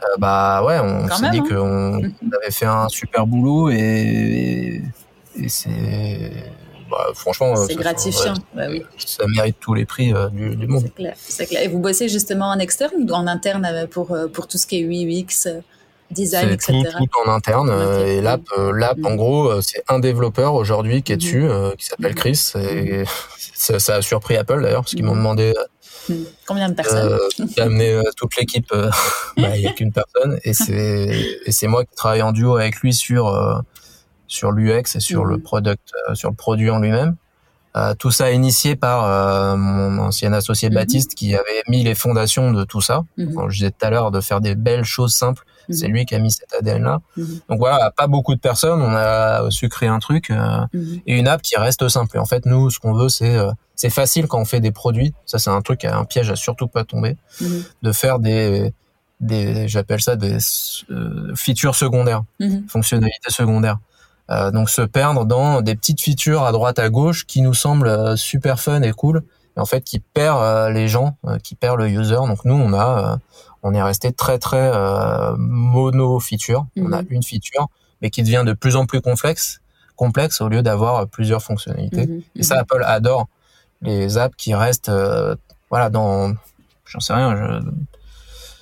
Euh, bah ouais on s'est dit hein. qu'on avait fait un super boulot et et c'est bah, franchement C'est ça- gratifiant. Bah oui. ça mérite tous les prix euh, du, du monde C'est clair, c'est clair. Et vous bossez justement en externe ou en interne euh, pour, euh, pour tout ce qui est UX, euh, design, C'est etc. tout, tout en interne. Euh. Et l'app, euh, l'app, en gros, euh, c'est un développeur aujourd'hui qui est Mhm. dessus, euh, qui s'appelle. Chris. Et ça, ça a surpris Apple d'ailleurs, parce qu'ils m'ont demandé. Combien de personnes euh, d'amener euh, toute l'équipe. euh, bah, Il y a qu'une personne, et c'est moi qui travaille en duo avec lui sur euh, sur l'UX et sur le product, euh, sur le produit en lui-même. Euh, tout ça initié par euh, mon ancien associé Mhm. Baptiste qui avait mis les fondations de tout ça. Quand je disais tout à l'heure de faire des belles choses simples, c'est lui qui a mis cet ADN-là. Mhm. Donc voilà, pas beaucoup de personnes, on a su créer un truc euh, et une app qui reste simple. Et en fait, nous, ce qu'on veut, c'est euh, c'est facile quand on fait des produits. Ça, c'est un truc, un piège à surtout pas tomber, Mhm. de faire des des j'appelle ça des euh, features secondaires, Mhm. fonctionnalités secondaires. Euh, donc se perdre dans des petites features à droite à gauche qui nous semblent euh, super fun et cool, et en fait qui perd euh, les gens, qui perd le user. Donc nous, on a on est resté très très mono feature. On a Mhm. une feature, mais qui devient de plus en plus complexe, complexe au lieu d'avoir plusieurs fonctionnalités. Et ça, Apple adore les apps qui restent, euh, voilà, dans, j'en sais rien, je,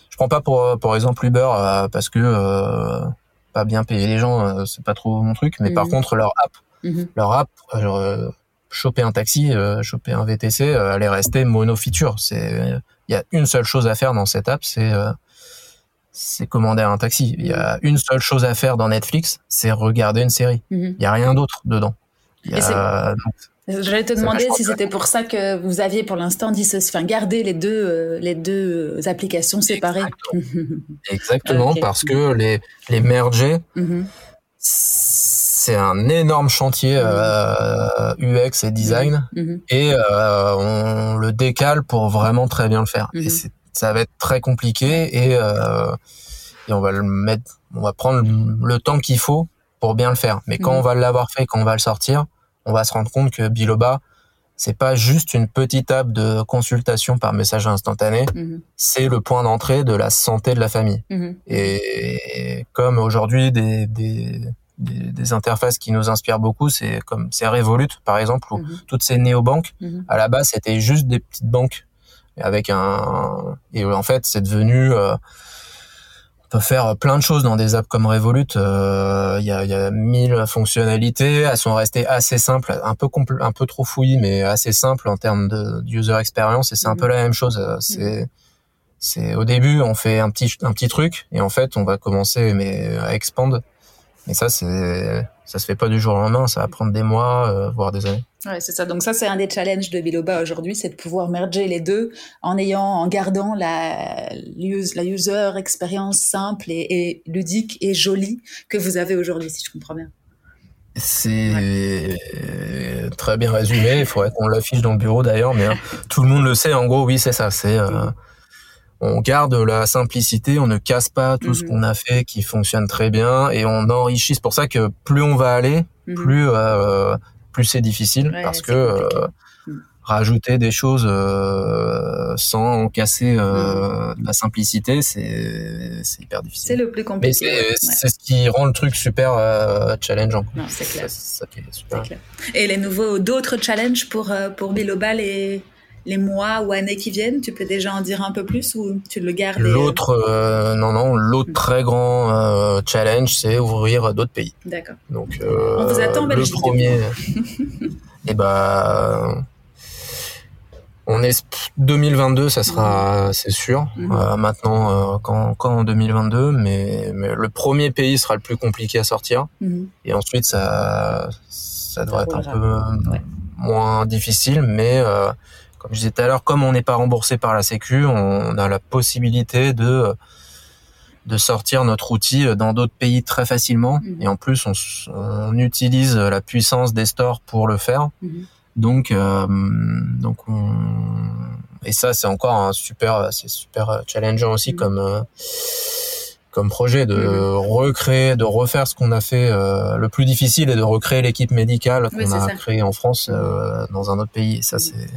je prends pas pour, pour exemple Uber euh, parce que euh, pas bien payer les gens, c'est pas trop mon truc. Mais par Mhm. contre, leur app, Mhm. leur app, genre, choper un taxi, choper un VTC, elle est restée mono feature. C'est, il y a une seule chose à faire dans cette app, c'est c'est commander un taxi. Il y a une seule chose à faire dans Netflix, c'est regarder une série. Mhm. Il y a rien d'autre dedans. Y a, J'allais te demander si c'était pour ça que vous aviez pour l'instant dissocié, enfin gardé les deux, euh, les deux applications séparées. Exactement, Ok. parce que les, les merger, Mhm. c'est un énorme chantier euh, UX et design, Mhm. et euh, on le décale pour vraiment très bien le faire. Et ça va être très compliqué, et, euh, et on va le mettre, on va prendre le temps qu'il faut pour bien le faire. Mais quand on va l'avoir fait, quand on va le sortir, on va se rendre compte que Biloba, c'est pas juste une petite app de consultation par message instantané, Mhm. c'est le point d'entrée de la santé de la famille. Mhm. Et comme aujourd'hui des, des, des, des interfaces qui nous inspirent beaucoup, c'est comme c'est Revolut par exemple ou Mhm. toutes ces néobanques. À la base, c'était juste des petites banques avec un et en fait, c'est devenu euh, peut faire plein de choses dans des apps comme Revolut. Il y, a, y a mille fonctionnalités. Elles sont restées assez simples, un peu un peu trop fouilles, mais assez simples en termes de user experience. Et c'est un peu la même chose. C'est c'est au début on fait un petit un petit truc et en fait on va commencer mais à expand. Mais ça c'est ça se fait pas du jour au lendemain, ça va prendre des mois euh, voire des années. Ouais, c'est ça. Donc ça c'est un des challenges de Biloba aujourd'hui, c'est de pouvoir merger les deux en ayant en gardant la la user expérience simple et, et ludique et jolie que vous avez aujourd'hui si je comprends bien. C'est très bien résumé. Il faudrait qu'on l'affiche dans le bureau d'ailleurs, mais hein, tout le monde le sait. En gros, oui, c'est ça. C'est euh, on garde la simplicité, on ne casse pas tout ce mhm. qu'on a fait qui fonctionne très bien et on enrichit. C'est pour ça que plus on va aller, mhm. plus euh, plus c'est difficile parce que euh, mhm. rajouter des choses euh, sans casser la simplicité, c'est c'est hyper difficile. C'est le plus compliqué. Mais c'est ce qui rend le truc super challengeant. Non, c'est clair. Ça, super. Clair. Et les nouveaux d'autres challenges pour pour Bilobal et les mois ou années qui viennent Tu peux déjà en dire un peu plus ou tu le gardes L'autre, euh, non, non, l'autre hmm. très grand euh, challenge, c'est ouvrir d'autres pays. D'accord. Donc, euh, on vous attend, Le premier, eh ben, on est 2022, ça sera, hmm. c'est sûr. Hmm. maintenant, quand, quand en 2022, mais, mais, le premier pays sera le plus compliqué à sortir. Et ensuite, ça, ça devrait être un peu moins difficile, mais comme je disais tout à l'heure, comme on n'est pas remboursé par la Sécu, on a la possibilité de de sortir notre outil dans d'autres pays très facilement. Mhm. Et en plus, on, utilise la puissance des stores pour le faire. Mhm. Donc, euh, donc et ça, c'est encore un super, c'est super challengeant aussi mhm. comme euh, comme projet de recréer, de refaire ce qu'on a fait. Euh, le plus difficile est de recréer l'équipe médicale qu'on a créée en France dans un autre pays. ça, c'est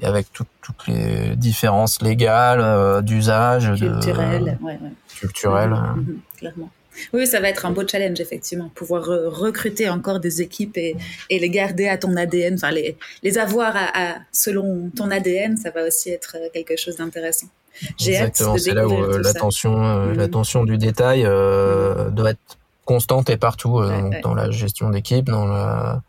et avec toutes les différences légales, euh, d'usage, culturelles, ouais, ouais. culturelles. Mhm, mhm, clairement. Oui, ça va être un beau challenge, effectivement. Pouvoir recruter encore des équipes et, et, les garder à ton ADN, enfin les, les avoir à, selon ton ADN, ça va aussi être euh, quelque chose d'intéressant. J'ai hâte de c'est là où euh, l'attention, euh, mhm. l'attention du détail euh, doit être constante et partout, dans la gestion d'équipe, dans, la,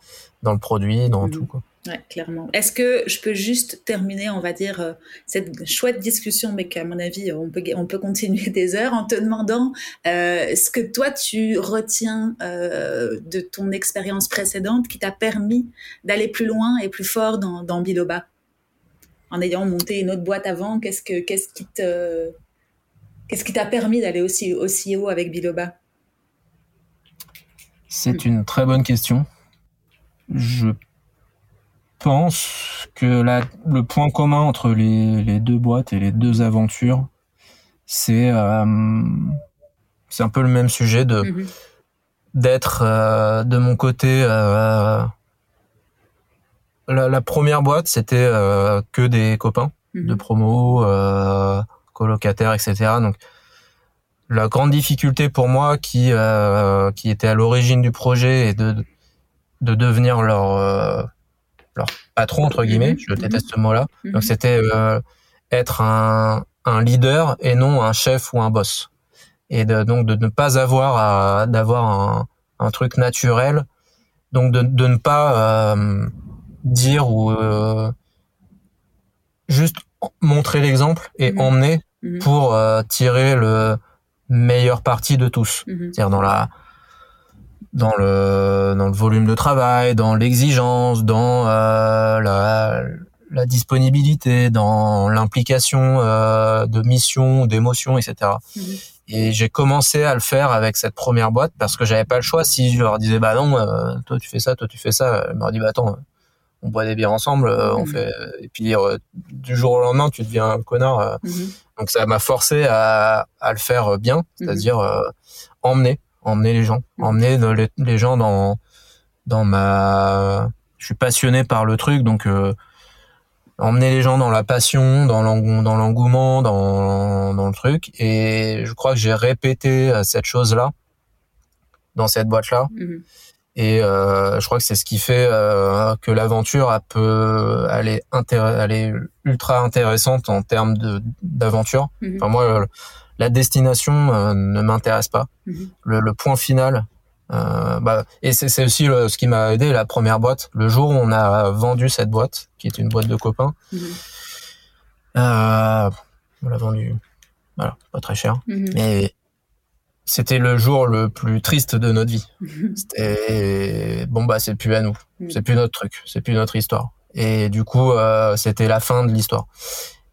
dans le produit, dans tout. Quoi. Ouais, clairement. Est-ce que je peux juste terminer, on va dire, euh, cette chouette discussion, mais qu'à mon avis, on peut, on peut continuer des heures en te demandant euh, ce que toi, tu retiens euh, de ton expérience précédente qui t'a permis d'aller plus loin et plus fort dans, dans Biloba? En ayant monté une autre boîte avant, qu'est-ce, que, qu'est-ce qui te... Qu'est-ce qui t'a permis d'aller aussi, aussi haut avec Biloba? C'est une très bonne question. Je pense que la, le point commun entre les, les, deux boîtes et les deux aventures, c'est euh, c'est un peu le même sujet de mhm. d'être euh, de mon côté. Euh, la, la, première boîte, c'était euh, que des copains mhm. de promo, euh, colocataires, etc. Donc la grande difficulté pour moi qui qui était à l'origine du projet et de de devenir leur leur patron entre guillemets, je mhm. déteste ce mot-là. Mhm. Donc c'était euh, être un, un leader et non un chef ou un boss. Et de, donc de ne pas avoir d'avoir un, un truc naturel, donc de, de ne pas euh, dire ou euh, juste montrer l'exemple et mhm. emmener pour tirer le meilleur parti de tous. C'est-à-dire dans la dans le dans le volume de travail, dans l'exigence, dans euh, la, la disponibilité, dans l'implication euh, de mission, d'émotion, etc. Mhm. Et j'ai commencé à le faire avec cette première boîte parce que j'avais pas le choix. Si je leur disais bah non, euh, toi tu fais ça, toi tu fais ça, ils m'auraient dit bah attends, on boit des bières ensemble, on mhm. fait et puis du jour au lendemain tu deviens un connard. Mhm. Donc ça m'a forcé à, à le faire bien, c'est-à-dire emmener emmener les gens, mm. emmener les, gens dans dans ma. Je suis passionné par le truc, donc euh, emmener les gens dans la passion, dans l'engouement, dans dans le truc. Et je crois que j'ai répété cette chose-là dans cette boîte-là. Mm-hmm. Et euh, je crois que c'est ce qui fait euh, que l'aventure peut aller aller ultra intéressante en termes de d'aventure. Mm-hmm. Enfin moi la destination ne m'intéresse pas. Mhm. Le, le point final. Euh, bah, et c'est aussi le- ce qui m'a aidé la première boîte. Le jour où on a vendu cette boîte, qui est une boîte de copains, Mhm. euh, on l'a vendu, voilà, pas très cher, Mhm. mais c'était le jour le plus triste de notre vie. Mhm. C'était bon bah c'est plus à nous, c'est plus notre truc, c'est plus notre histoire. Et du coup euh, c'était la fin de l'histoire.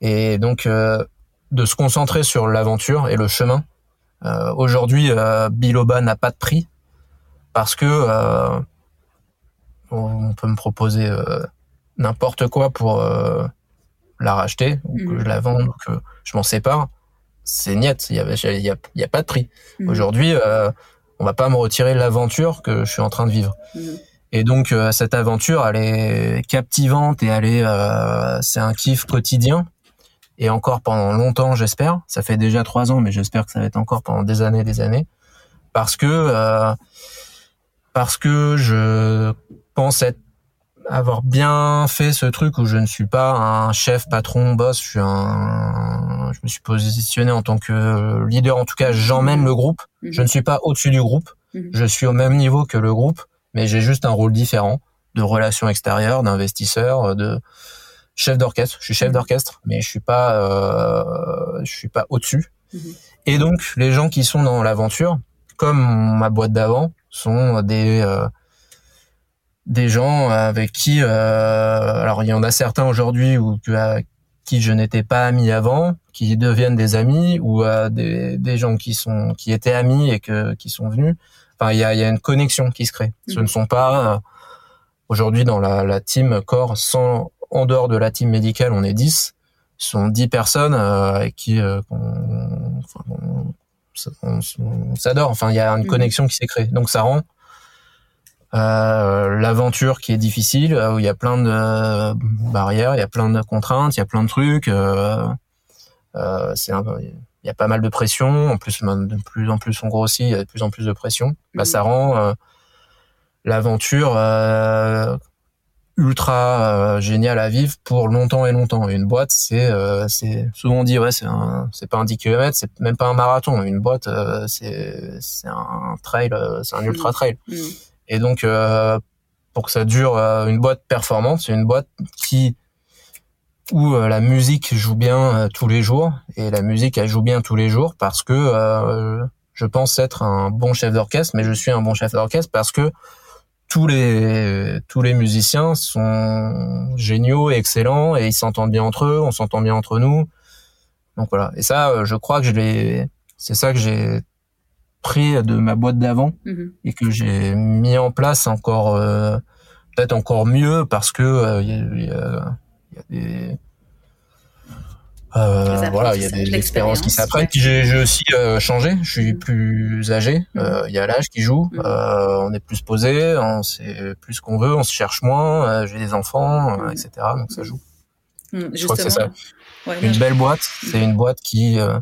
Et donc euh, de se concentrer sur l'aventure et le chemin. Euh, Aujourd'hui euh, Biloba n'a pas de prix parce que euh, on peut me proposer euh, n'importe quoi pour euh, la racheter ou que Mhm. je la vende ou que je m'en sépare. C'est niet, il y a, y a, il y a pas de prix. Mhm. Aujourd'hui, euh, on va pas me retirer l'aventure que je suis en train de vivre. Mhm. Et donc euh, cette aventure, elle est captivante et elle est, euh, c'est un kiff quotidien. Et encore pendant longtemps, j'espère. Ça fait déjà trois ans, mais j'espère que ça va être encore pendant des années, des années, parce que euh, parce que je pense être avoir bien fait ce truc où je ne suis pas un chef, patron, boss. Je suis un, je me suis positionné en tant que leader. En tout cas, j'emmène le groupe. Mhm. Je ne suis pas au-dessus du groupe. Mhm. Je suis au même niveau que le groupe, mais j'ai juste un rôle différent de relations extérieures, d'investisseur, de chef d'orchestre. Je suis chef Mhm. d'orchestre, mais je suis pas, euh, je suis pas au-dessus. Mhm. Et donc, les gens qui sont dans l'aventure, comme ma boîte d'avant, sont des euh, des gens avec qui, euh, alors il y en a certains aujourd'hui ou à qui je n'étais pas ami avant, qui deviennent des amis, ou euh, des, des gens qui sont qui étaient amis et que qui sont venus. Enfin, il y a, y a une connexion qui se crée. Ce Mhm. ne sont pas euh, aujourd'hui dans la, la team corps, sans en dehors de la team médicale, on est 10 Ce sont 10 personnes euh, avec qui euh, on, on- on s'adore. Enfin, il y a une Mhm. connexion qui s'est créée. Donc ça rend euh, l'aventure qui est difficile, euh, où il y a plein de euh, barrières, il y a plein de contraintes, il y a plein de trucs. C'est il y a pas mal de pression. En plus, de plus en plus on grossit, il y a de plus en plus de pression. Bah, Mhm. ça rend l'aventure ultra euh, géniale à vivre pour longtemps et longtemps. Une boîte, c'est, euh, c'est souvent on dit ouais, c'est un, c'est pas un 10 km, c'est même pas un marathon. Une boîte, euh, c'est, c'est un trail, euh, c'est un ultra trail. Mhm. Et donc, euh, pour que ça dure, euh, une boîte performante, c'est une boîte qui où euh, la musique joue bien tous les jours et la musique elle joue bien tous les jours parce que euh, je pense être un bon chef d'orchestre, mais je suis un bon chef d'orchestre parce que tous les tous les musiciens sont géniaux et excellents et ils s'entendent bien entre eux, on s'entend bien entre nous. Donc voilà. Et ça, euh, je crois que je l'ai. C'est ça que j'ai pris de ma boîte d'avant Mhm. et que j'ai mis en place encore euh, peut-être encore mieux parce que euh, il y, a, il y a- il y a des euh, voilà il y a des expériences qui puis j'ai j'ai aussi euh, changé. Je suis Mhm. plus âgé. Mhm. euh, il y a l'âge qui joue. Mhm. euh, on est plus posé on sait plus ce qu'on veut on se cherche moins euh, j'ai des enfants etc donc ça joue. Je crois que c'est ça. Ouais, une belle boîte c'est une boîte qui euh,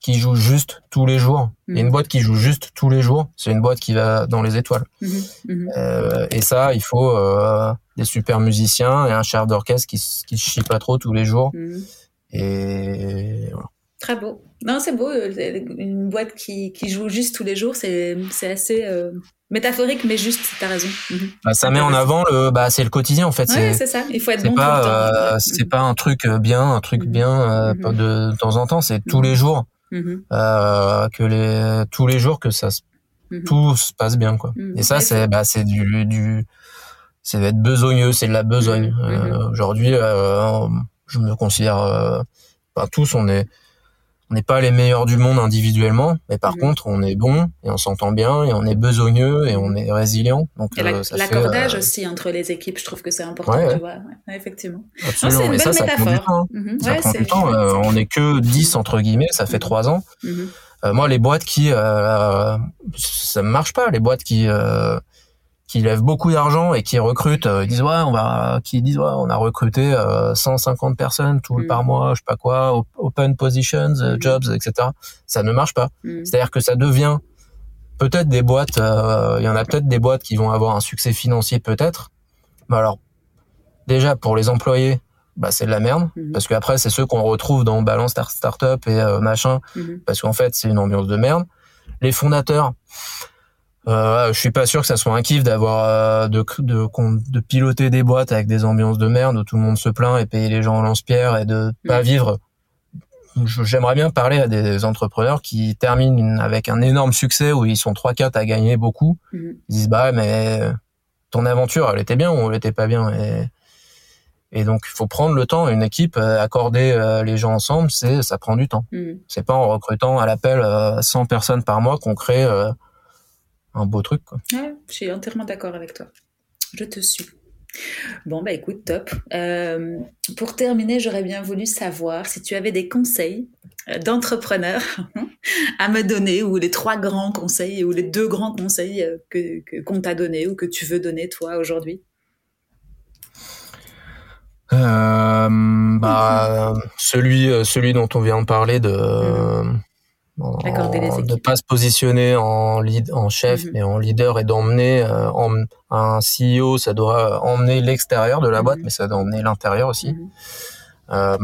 qui joue juste tous les jours. Et une boîte qui joue juste tous les jours c'est une boîte qui va dans les étoiles. Et ça, il faut euh, des super musiciens et un chef d'orchestre qui, qui chie pas trop tous les jours. Mhm. Et voilà. Très beau. Non, c'est beau. euh, Une boîte qui, qui joue juste tous les jours, c'est assez euh, métaphorique, mais juste, t'as raison. Mhm. Bah, ça met en avant le, bah, c'est le quotidien en fait. Ouais, c'est ça. Il faut être bon pas, tout le temps. euh, c'est pas un truc bien, un truc Mhm. bien euh, Mhm. de, de temps en temps. C'est tous Mhm. les jours Mhm. que les tous les jours que ça se- Mhm. tout se passe bien quoi. Mhm. Et ça, c'est bah, c'est du du c'est d'être besogneux, c'est de la besogne. Mhm. Aujourd'hui, je me considère, euh, tous, on est on n'est pas les meilleurs du monde individuellement, mais par Mhm. contre, on est bon et on s'entend bien et on est besogneux et on est résilient. Donc euh, l'accordage euh, aussi entre les équipes, je trouve que c'est important, Ouais, ouais. tu vois. Ouais, effectivement. C'est une ça, belle ça prend du métaphore. temps. hein. Ça Ouais, prend du temps. Euh, on est que 10 entre guillemets, ça fait Mhm. trois ans. Mhm. Euh, moi, les boîtes qui, euh, ça ne marche pas. Les boîtes qui euh, qui lèvent beaucoup d'argent et qui recrutent, euh, ils disent ouais, on va, qui disent ouais, on a recruté euh, 150 personnes tout par mois, je sais pas quoi, op- open positions, euh, Mhm. jobs, etc. Ça ne marche pas. Mhm. C'est-à-dire que ça devient peut-être des boîtes, euh, il y en a peut-être des boîtes qui vont avoir un succès financier peut-être. Mais alors déjà pour les employés, bah c'est de la merde parce qu'après c'est ceux qu'on retrouve dans Balance Star- Startup et euh, machin Mhm. parce qu'en fait c'est une ambiance de merde. Les fondateurs, euh, je suis pas sûr que ça soit un kiff d'avoir euh, de, de de piloter des boîtes avec des ambiances de merde où tout le monde se plaint et payer les gens au lance-pierre et de pas Mhm. vivre. J'aimerais bien parler à des entrepreneurs qui terminent avec un énorme succès où ils sont 3-4 à gagner beaucoup. Mhm. Ils disent bah ouais, mais ton aventure elle était bien ou elle était pas bien et et donc il faut prendre le temps une équipe euh, accorder euh, les gens ensemble c'est ça prend du temps Mhm. c'est pas en recrutant à l'appel euh, 100 personnes par mois qu'on crée euh, un beau truc quoi. Ouais, je suis entièrement d'accord avec toi. Je te suis. Bon, bah écoute, top. Euh, pour terminer, j'aurais bien voulu savoir si tu avais des conseils euh, d'entrepreneurs à me donner, ou les trois grands conseils, ou les deux grands conseils euh, que que- qu'on t'a donné ou que tu veux donner toi aujourd'hui. Euh, bah celui celui dont on vient de parler de en- Accorder les de équipes. pas se positionner en lead en chef Mhm. mais en leader et d'emmener euh, un CEO ça doit emmener l'extérieur de la boîte Mhm. mais ça doit emmener l'intérieur aussi Mhm. Euh,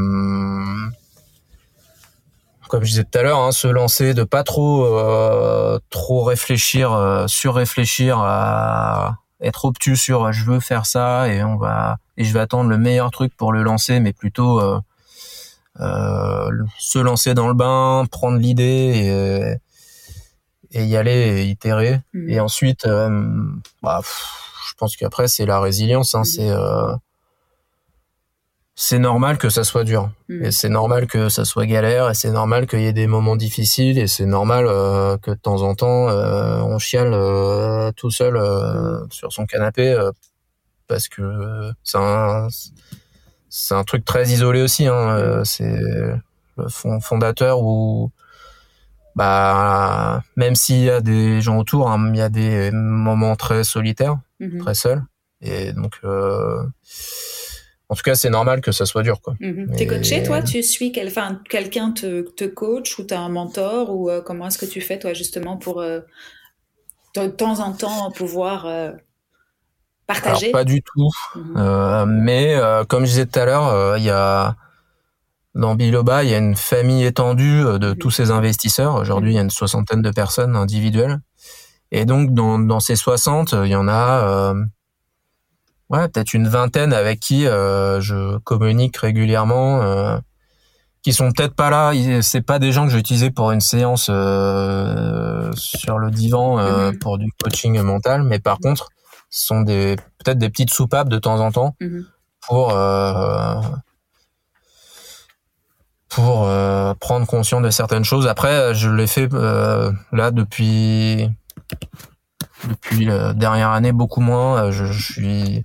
comme je disais tout à l'heure, hein, se lancer, de pas trop euh, trop réfléchir, surréfléchir, à être obtus sur je veux faire ça et on va et je vais attendre le meilleur truc pour le lancer, mais plutôt se lancer dans le bain, prendre l'idée et, et y aller, et itérer. Mhm. Et ensuite, euh, bah, pff, je pense qu'après c'est la résilience, hein, Mhm. c'est euh, c'est normal que ça soit dur. Mhm. Et c'est normal que ça soit galère, et c'est normal qu'il y ait des moments difficiles, et c'est normal euh, que de temps en temps euh, on chiale euh, tout seul euh, sur son canapé euh, parce que c'est un c'est un truc très isolé aussi. Hein, euh, c'est le fond- fondateur où bah même s'il y a des gens autour, hein, il y a des moments très solitaires, Mhm. très seuls, et donc euh, en tout cas c'est normal que ça soit dur quoi. Mais- T'es coaché, toi? Tu suis quel... enfin, quelqu'un te, te coach ou t'as un mentor ou euh, comment est-ce que tu fais, toi, justement, pour euh, de temps en temps pouvoir partager Alors pas du tout. Mhm. Euh, mais euh, comme je disais tout à l'heure, euh, il y a dans Biloba, il y a une famille étendue de Mhm. tous ces investisseurs. Aujourd'hui, il y a une soixantaine de personnes individuelles. Et donc, dans, dans ces 60, euh, il y en a euh, ouais, peut-être une vingtaine avec qui euh, je communique régulièrement, euh, qui sont peut-être pas là. C'est pas des gens que j'ai utilisés pour une séance sur le divan Mhm. pour du coaching mental, mais par contre, sont des peut-être des petites soupapes de temps en temps Mhm. pour euh, pour euh, prendre conscience de certaines choses. Après, je l'ai fait euh, là depuis depuis la dernière année beaucoup moins. Je, je suis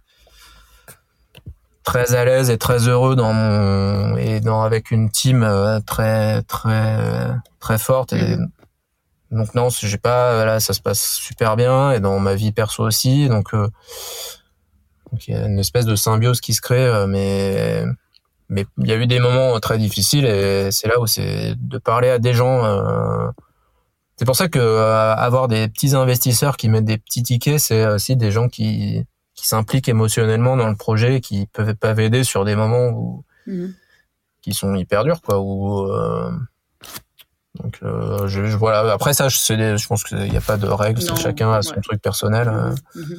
très à l'aise et très heureux dans mon et dans avec une team très très très forte et Mhm. Donc non j'ai pas là ça se passe super bien et dans ma vie perso aussi donc euh, donc il y a une espèce de symbiose qui se crée euh, mais mais il y a eu des moments très difficiles et c'est là où c'est de parler à des gens euh, c'est pour ça que euh, avoir des petits investisseurs qui mettent des petits tickets c'est aussi des gens qui qui s'impliquent émotionnellement dans le projet qui peuvent peuvent aider sur des moments où Mhm. qui sont hyper durs quoi où euh, donc euh, je, je- voilà après ça je, des- je pense qu'il n'y a pas de règles Non, chacun a son truc personnel euh. Mhm.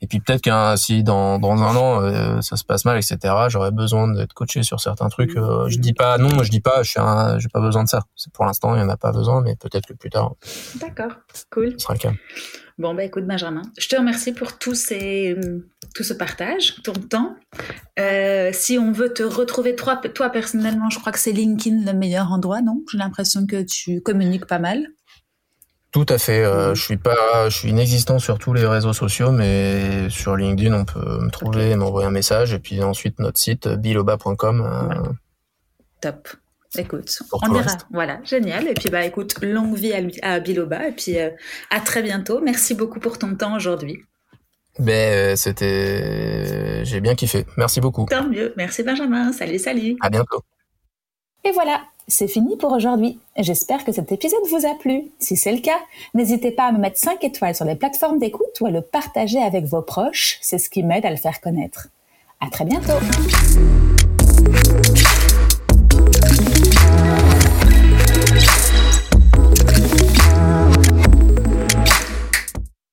et puis peut-être qu'un si dans dans un an euh, ça se passe mal etc j'aurais besoin d'être coaché sur certains trucs euh, je dis pas non je dis pas je suis un- j'ai pas besoin de ça pour l'instant il y en a pas besoin mais peut-être que plus tard D'accord, cool. ce sera le cas Bon, bah écoute, Benjamin, je te remercie pour tous ces, tout ce partage, ton temps. Euh, si on veut te retrouver, toi, toi personnellement, je crois que c'est LinkedIn le meilleur endroit, non? J'ai l'impression que tu communiques pas mal. Tout à fait. euh. Je suis pas, je suis inexistant sur tous les réseaux sociaux, mais sur LinkedIn, on peut me trouver, et m'envoyer un message, et puis ensuite notre site biloba.com. euh. Top. Écoute, Pour on ira. Voilà, génial. Et puis, bah, écoute, longue vie à, lui- à Biloba. Et puis, euh, à très bientôt. Merci beaucoup pour ton temps aujourd'hui. Ben, euh, c'était, j'ai bien kiffé. Merci beaucoup. Tant mieux. Merci, Benjamin. Salut, salut. À bientôt. Et voilà, c'est fini pour aujourd'hui. J'espère que cet épisode vous a plu. Si c'est le cas, n'hésitez pas à me mettre 5 étoiles sur les plateformes d'écoute ou à le partager avec vos proches. C'est ce qui m'aide à le faire connaître. À très bientôt.